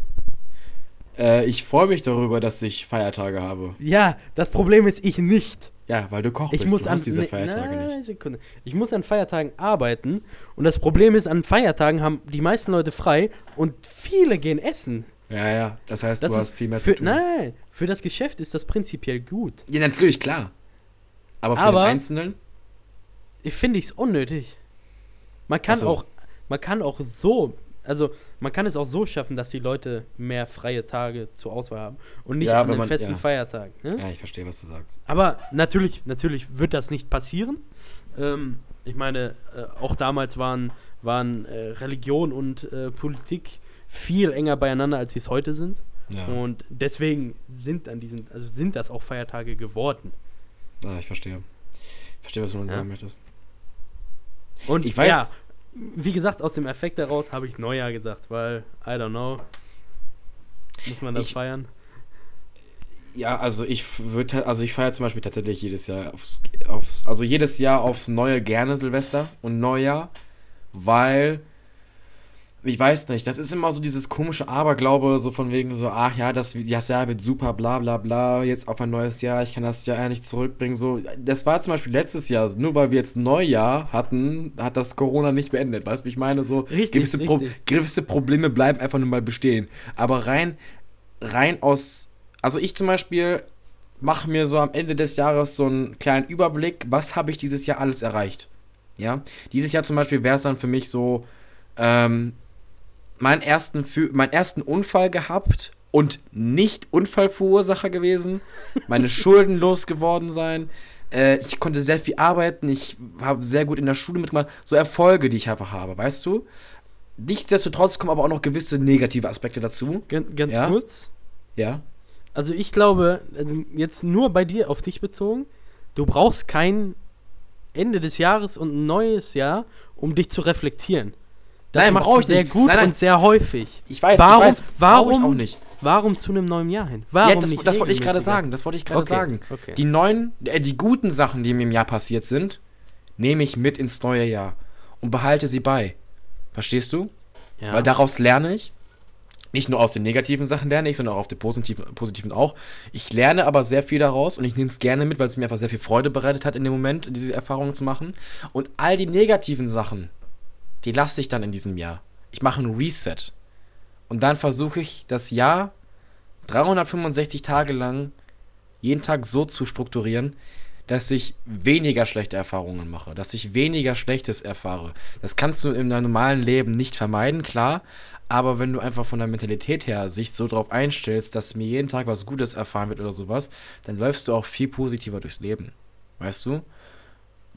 äh, ich freue mich darüber, dass ich Feiertage habe. ja, das Problem ist ich nicht. Ja, weil du Koch Ich bist, muss du an diese ne- Feiertage na, nicht. Sekunde. Ich muss an Feiertagen arbeiten und das Problem ist, an Feiertagen haben die meisten Leute frei und viele gehen essen. Ja, ja, das heißt, Das du ist hast viel mehr für, zu tun. Nein, für das Geschäft ist das prinzipiell gut. Ja, natürlich, klar. Aber für Aber- den Einzelnen? Ich finde es unnötig. Man kann so. auch, man kann auch so, also man kann es auch so schaffen, dass die Leute mehr freie Tage zur Auswahl haben und nicht Ja, an den man- festen ja. Feiertagen. Ne? Ja, ich verstehe, was du sagst. Aber natürlich, natürlich wird das nicht passieren. Ähm, ich meine, äh, auch damals waren, waren äh, Religion und äh, Politik viel enger beieinander, als sie es heute sind. Ja, Und deswegen sind an diesen, also sind das auch Feiertage geworden. ja ich verstehe. Ich verstehe, was du Ja. sagen möchtest. Und Ich weiß- ja, wie gesagt, aus dem Effekt heraus habe ich Neujahr gesagt, weil, I don't know. Muss man das Ich- feiern? Ja, also ich würde, also ich feiere zum Beispiel tatsächlich jedes Jahr aufs, aufs, also jedes Jahr aufs Neue gerne Silvester und Neujahr, weil ich weiß nicht, das ist immer so dieses komische Aberglaube, so von wegen so, ach ja, das, das Jahr wird super, bla bla bla, jetzt auf ein neues Jahr, ich kann das Jahr ja nicht zurückbringen, so. Das war zum Beispiel letztes Jahr, nur weil wir jetzt Neujahr hatten, hat das Corona nicht beendet, weißt du, wie ich meine, so Richtig, gewisse, Pro richtig. gewisse Probleme bleiben einfach nur mal bestehen, aber rein, rein aus, also ich zum Beispiel mache mir so am Ende des Jahres so einen kleinen Überblick, was habe ich dieses Jahr alles erreicht. Ja, dieses Jahr zum Beispiel wäre es dann für mich so, ähm, meinen ersten, meinen ersten Unfall gehabt und nicht Unfallverursacher gewesen, meine Schulden losgeworden sein, äh, ich konnte sehr viel arbeiten, ich habe sehr gut in der Schule mitgemacht, so Erfolge, die ich einfach habe, weißt du? Nichtsdestotrotz kommen aber auch noch gewisse negative Aspekte dazu. Gan- Ganz Ja? kurz. Ja. Also ich glaube, also jetzt nur bei dir auf dich bezogen, du brauchst kein Ende des Jahres und ein neues Jahr, um dich zu reflektieren. Das Nein, machst du sehr nicht. gut Nein, nein. und sehr häufig. Ich weiß, Warum- ich weiß, warum- ich auch nicht. Warum zu einem neuen Jahr hin? Warum ja, das, nicht das wollte ich gerade sagen. Das wollte ich gerade Okay, sagen. okay. Die neuen, äh, die guten Sachen, die mir im Jahr passiert sind, nehme ich mit ins neue Jahr und behalte sie bei. Verstehst du? Ja. Weil daraus lerne ich. Nicht nur aus den negativen Sachen lerne ich, sondern auch auf die positiven, positiven auch. Ich lerne aber sehr viel daraus und ich nehme es gerne mit, weil es mir einfach sehr viel Freude bereitet hat in dem Moment, diese Erfahrungen zu machen. Und all die negativen Sachen, die lasse ich dann in diesem Jahr. Ich mache einen Reset. Und dann versuche ich das Jahr 365 Tage lang jeden Tag so zu strukturieren, dass ich weniger schlechte Erfahrungen mache, dass ich weniger Schlechtes erfahre. Das kannst du in deinem normalen Leben nicht vermeiden, klar, Aber wenn du einfach von der Mentalität her sich so drauf einstellst, dass mir jeden Tag was Gutes erfahren wird oder sowas, dann läufst du auch viel positiver durchs Leben. Weißt du?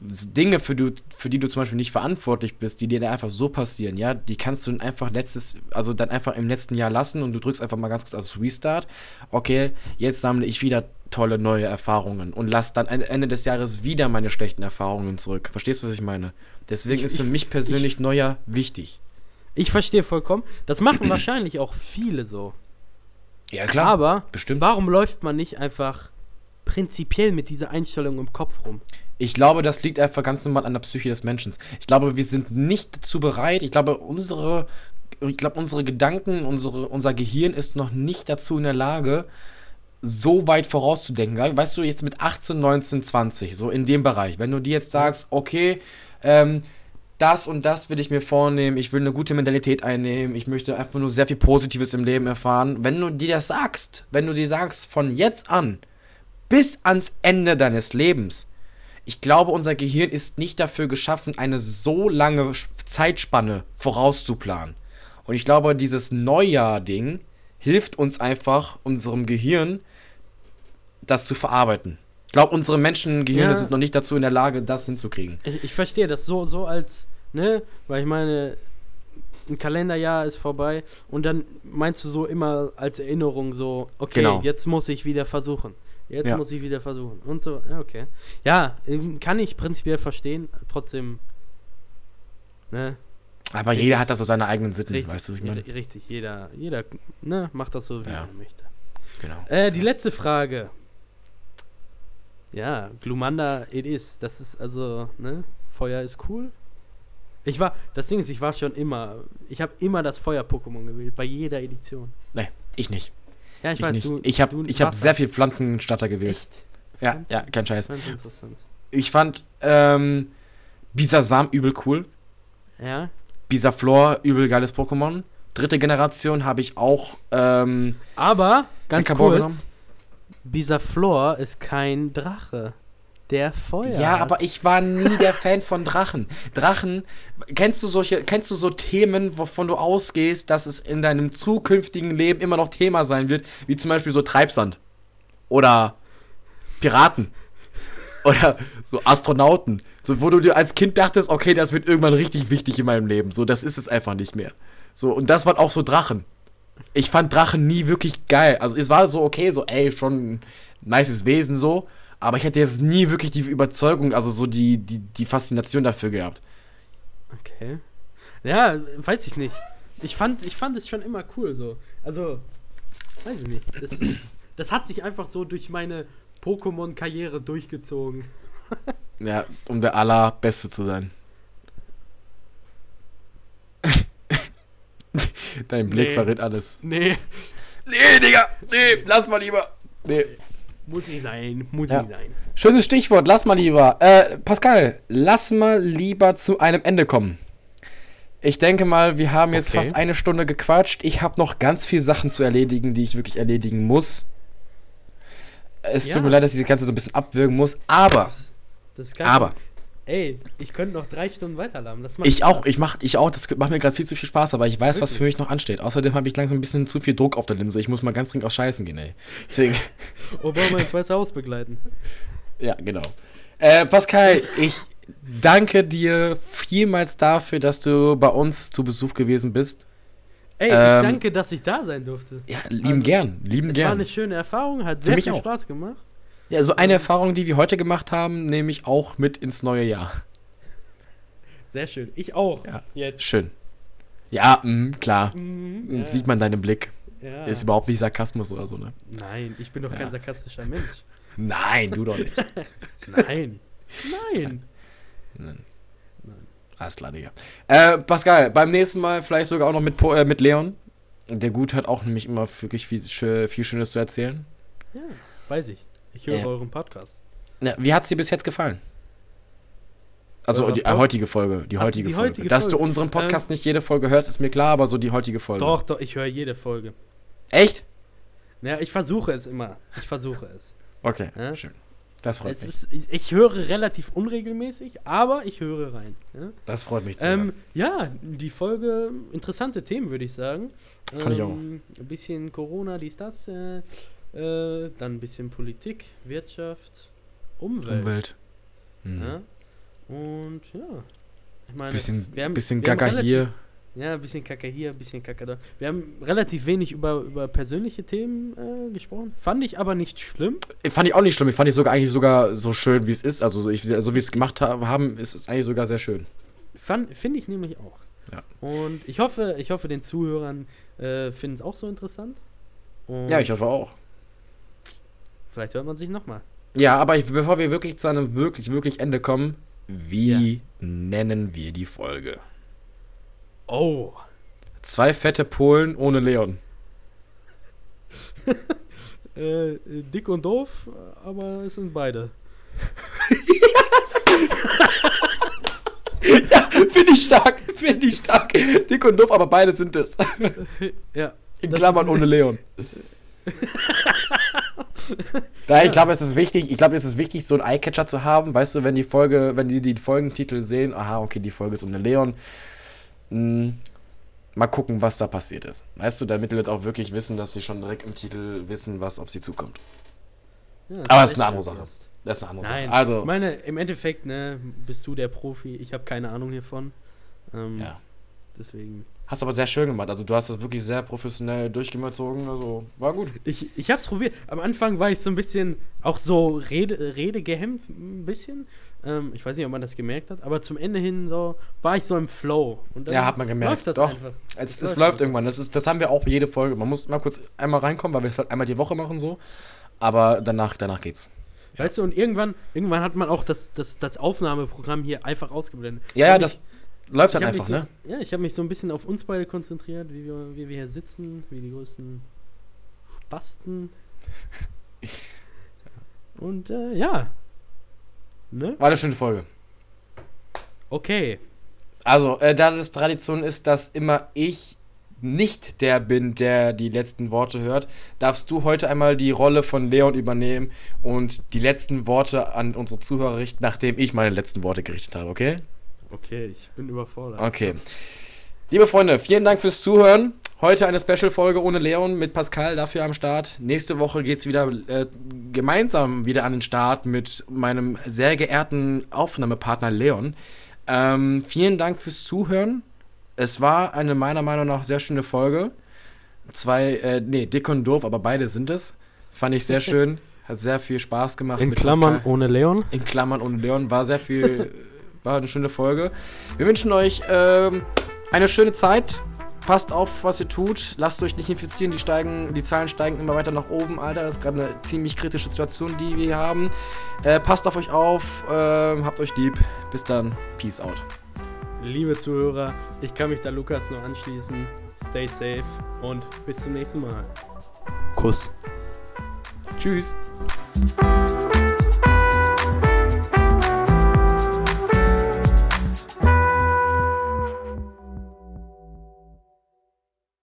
Dinge, für, du, für die du zum Beispiel nicht verantwortlich bist, die dir einfach so passieren, ja, die kannst du dann einfach letztes, also dann einfach im letzten Jahr lassen und du drückst einfach mal ganz kurz auf Restart. Okay, jetzt sammle ich wieder tolle neue Erfahrungen und lass dann Ende des Jahres wieder meine schlechten Erfahrungen zurück. Verstehst du, was ich meine? Deswegen Ich- ist für ich- mich persönlich ich- Neujahr wichtig. Ich verstehe vollkommen. Das machen wahrscheinlich auch viele so. Ja, Aber bestimmt. warum läuft man nicht einfach prinzipiell mit dieser Einstellung im Kopf rum? Ich glaube, das liegt einfach ganz normal an der Psyche des Menschen. Ich glaube, wir sind nicht dazu bereit. Ich glaube, unsere, ich glaube, unsere Gedanken, unsere, unser Gehirn ist noch nicht dazu in der Lage, so weit vorauszudenken. Weißt du, jetzt mit 18, 19, 20, so in dem Bereich. Wenn du dir jetzt sagst, okay, ähm, das und das will ich mir vornehmen, ich will eine gute Mentalität einnehmen, ich möchte einfach nur sehr viel Positives im Leben erfahren. Wenn du dir das sagst, wenn du dir sagst, von jetzt an bis ans Ende deines Lebens, ich glaube, unser Gehirn ist nicht dafür geschaffen, eine so lange Zeitspanne vorauszuplanen. Und ich glaube, dieses Neujahr-Ding hilft uns einfach, unserem Gehirn, das zu verarbeiten. Ich glaube, unsere Menschengehirne Ja. sind noch nicht dazu in der Lage, das hinzukriegen. Ich, ich verstehe das so, so als, ne, weil ich meine, ein Kalenderjahr ist vorbei und dann meinst du so immer als Erinnerung so, okay, Genau. jetzt muss ich wieder versuchen. Jetzt Ja. muss ich wieder versuchen. Und so, okay. Ja, ähm, kann ich prinzipiell verstehen, trotzdem, ne, Aber Ja, jeder hat da so seine eigenen Sitten, richtig, weißt du, wie ich meine? ri- richtig, jeder, jeder, ne, macht das so, wie Ja. er möchte. Genau. Äh, die letzte Frage. Ja, Glumanda it is. Das ist also, ne? Feuer ist cool. Ich war, das Ding ist, ich war schon immer, ich habe immer das Feuer-Pokémon gewählt, bei jeder Edition. Nee, ich nicht. Ja, ich, Ich, weiß, nicht. du. ich habe hab sehr viel Pflanzenstatter gewählt. Echt? Ja, Pflanzen? ja, kein Scheiß. Ganz interessant. Ich fand ähm, Bisasam übel cool. Ja, Bisaflor, übel geiles Pokémon. Dritte Generation habe ich auch. Ähm, aber, ganz kurz? Bisaflor ist kein Drache. Der Feuer. ja, aber ich war nie der Fan von Drachen. Drachen, kennst du solche, kennst du so Themen, wovon du ausgehst, dass es in deinem zukünftigen Leben immer noch Thema sein wird, wie zum Beispiel so Treibsand oder Piraten oder so Astronauten, so wo du dir als Kind dachtest, okay, das wird irgendwann richtig wichtig in meinem Leben. So, das ist es einfach nicht mehr. So und das waren auch so Drachen. Ich fand Drachen nie wirklich geil. Also es war so okay, so ey, schon ein nices Wesen so, aber ich hätte jetzt nie wirklich die Überzeugung, also so die die die Faszination dafür gehabt. Okay. Ja, weiß ich nicht. Ich fand, ich fand es schon immer cool so. Also, weiß ich nicht. Das, ist, das hat sich einfach so durch meine Pokémon-Karriere durchgezogen. Ja, um der allerbeste zu sein. Dein Blick Nee. verrät alles. Nee, Nee, Digga, nee, lass mal lieber. Nee. Muss nicht sein, muss Ja. nicht sein. Schönes Stichwort, lass mal lieber. Äh, Pascal, lass mal lieber zu einem Ende kommen. Ich denke mal, wir haben jetzt Okay. fast eine Stunde gequatscht. Ich habe noch ganz viele Sachen zu erledigen, die ich wirklich erledigen muss. Es Ja. tut mir leid, dass ich das Ganze so ein bisschen abwürgen muss, aber, Das kein aber, Ey, ich könnte noch drei Stunden weiterlaufen. Das ich auch, Spaß. ich mach, ich auch, das macht mir gerade viel zu viel Spaß, aber ich weiß, was Wirklich? für mich noch ansteht. Außerdem habe ich langsam ein bisschen zu viel Druck auf der Linse. Ich muss mal ganz dringend auch scheißen gehen, ey. Deswegen, Obama ins Weiße Haus begleiten. Ja, genau. Äh, Pascal, ich danke dir vielmals dafür, dass du bei uns zu Besuch gewesen bist. Ey, Ähm, ich danke, dass ich da sein durfte. Ja, lieben Also, gern, lieben Es war gern. eine schöne Erfahrung, hat sehr viel auch. Spaß gemacht. Ja, so eine Erfahrung, die wir heute gemacht haben, nehme ich auch mit ins neue Jahr. Sehr schön. Ich auch. Ja. Jetzt. Schön. Ja, mh, klar. Mhm, ja. Sieht man deinen Blick. Ja. Ist überhaupt nicht Sarkasmus oder so, ne? Nein, ich bin doch kein sarkastischer Mensch. Nein, du doch nicht. Nein. Nein. Nein. Alles klar, Digga. Äh, Pascal, beim nächsten Mal vielleicht sogar auch noch mit, Po- äh, mit Leon. Der Gut hat auch nämlich immer wirklich viel, viel Schönes zu erzählen. Ja, weiß ich. Ich höre Ja. euren Podcast. Ja, wie hat es dir bis jetzt gefallen? Also die äh, heutige Folge, die Ach so, heutige die Folge. heutige Dass du Folge. unseren Podcast nicht jede Folge hörst, ist mir klar, aber so die heutige Folge. Doch, doch, ich höre jede Folge. Echt? Ja, ich versuche es immer. Ich versuche es. Okay, Ja? schön. Das freut Es mich. ist, ich, ich höre relativ unregelmäßig, aber ich höre rein. Ja, Das freut mich zu ähm, hören. ja die Folge, interessante Themen, würde ich sagen. Fand ich auch. Ähm, Ein bisschen Corona, dies, das. Äh, äh, dann ein bisschen Politik, Wirtschaft, Umwelt. Umwelt. Hm. Ja? Und ja. Ich meine, Bisschen, wir haben- bisschen wir Gaga hier. ja, ein bisschen Kacke hier, ein bisschen Kacke da. Wir haben relativ wenig über, über persönliche Themen äh, gesprochen. Fand ich aber nicht schlimm. Fand ich auch nicht schlimm. Ich fand ich sogar eigentlich sogar so schön, wie es ist. Also so, ich, so wie es gemacht ha- haben, ist es eigentlich sogar sehr schön. Finde ich nämlich auch. Ja. Und ich hoffe, ich hoffe, den Zuhörern äh, finden es auch so interessant. Und Ja, ich hoffe auch. Vielleicht hört man sich nochmal. Ja, aber ich, bevor wir wirklich zu einem wirklich, wirklich Ende kommen, wie nennen wir die Folge? Oh. Zwei fette Polen ohne Leon. Äh, dick und doof, aber es sind beide. Finde ich stark, finde ich stark. Dick und doof, aber beide sind es. Ja. In Klammern ohne Leon. Da, ich glaube, es ist wichtig, ich glaube, es ist wichtig, so einen Eyecatcher zu haben. Weißt du, wenn die Folge, wenn die die Folgentitel sehen, aha, okay, die Folge ist ohne Leon. Mh, mal gucken, was da passiert ist. Weißt du, damit die Leute auch wirklich wissen, dass sie schon direkt im Titel wissen, was auf sie zukommt. ja Aber es ist eine andere Sache. Das ist eine andere Nein, Sache. Also, ich meine, im Endeffekt, ne, bist du der Profi. Ich habe keine Ahnung hiervon. Ähm, ja. Deswegen. Hast aber sehr schön gemacht. Also, du hast das wirklich sehr professionell durchgezogen. Also, war gut. Ich, ich habe es probiert. Am Anfang war ich so ein bisschen, auch so Rede, Rede gehemmt, ein bisschen. Ähm, ich weiß nicht, ob man das gemerkt hat, aber zum Ende hin so war ich so im Flow. Und dann Ja, hat man gemerkt. Läuft das Doch. einfach. Es, es läuft läuft irgendwann. Das, ist, das haben wir auch jede Folge. Man muss mal kurz einmal reinkommen, weil wir es halt einmal die Woche machen so. Aber danach, danach geht's. Weißt du, und irgendwann, irgendwann hat man auch das, das, das Aufnahmeprogramm hier einfach ausgeblendet. Ja, ja, das läuft dann einfach, mich ne? so, Ja, ich habe mich so ein bisschen auf uns beide konzentriert, wie wir, wie wir hier sitzen, wie die größten Spasten. Und äh, ja. Ne? War eine schöne Folge. Okay. Also, äh, da das Tradition ist, dass immer ich nicht der bin, der die letzten Worte hört, darfst du heute einmal die Rolle von Leon übernehmen und die letzten Worte an unsere Zuhörer richten, nachdem ich meine letzten Worte gerichtet habe, okay? Okay, ich bin überfordert. Okay. Liebe Freunde, vielen Dank fürs Zuhören. Heute eine Special-Folge ohne Leon mit Pascal dafür am Start. Nächste Woche geht es wieder äh, gemeinsam wieder an den Start mit meinem sehr geehrten Aufnahmepartner Leon. Ähm, vielen Dank fürs Zuhören. Es war eine meiner Meinung nach sehr schöne Folge. Zwei, äh, nee, dick und doof, aber beide sind es. Fand ich sehr schön. Hat sehr viel Spaß gemacht. In mit Klammern Pascal. ohne Leon. In Klammern ohne Leon. War sehr viel, war eine schöne Folge. Wir wünschen euch ähm, eine schöne Zeit. Passt auf, was ihr tut. Lasst euch nicht infizieren. Die, steigen, die Zahlen steigen immer weiter nach oben, Alter. Das ist gerade eine ziemlich kritische Situation, die wir hier haben. Äh, passt auf euch auf. ähm, habt euch lieb. Bis dann. Peace out. Liebe Zuhörer, ich kann mich da Lukas nur anschließen. Stay safe und bis zum nächsten Mal. Kuss. Tschüss.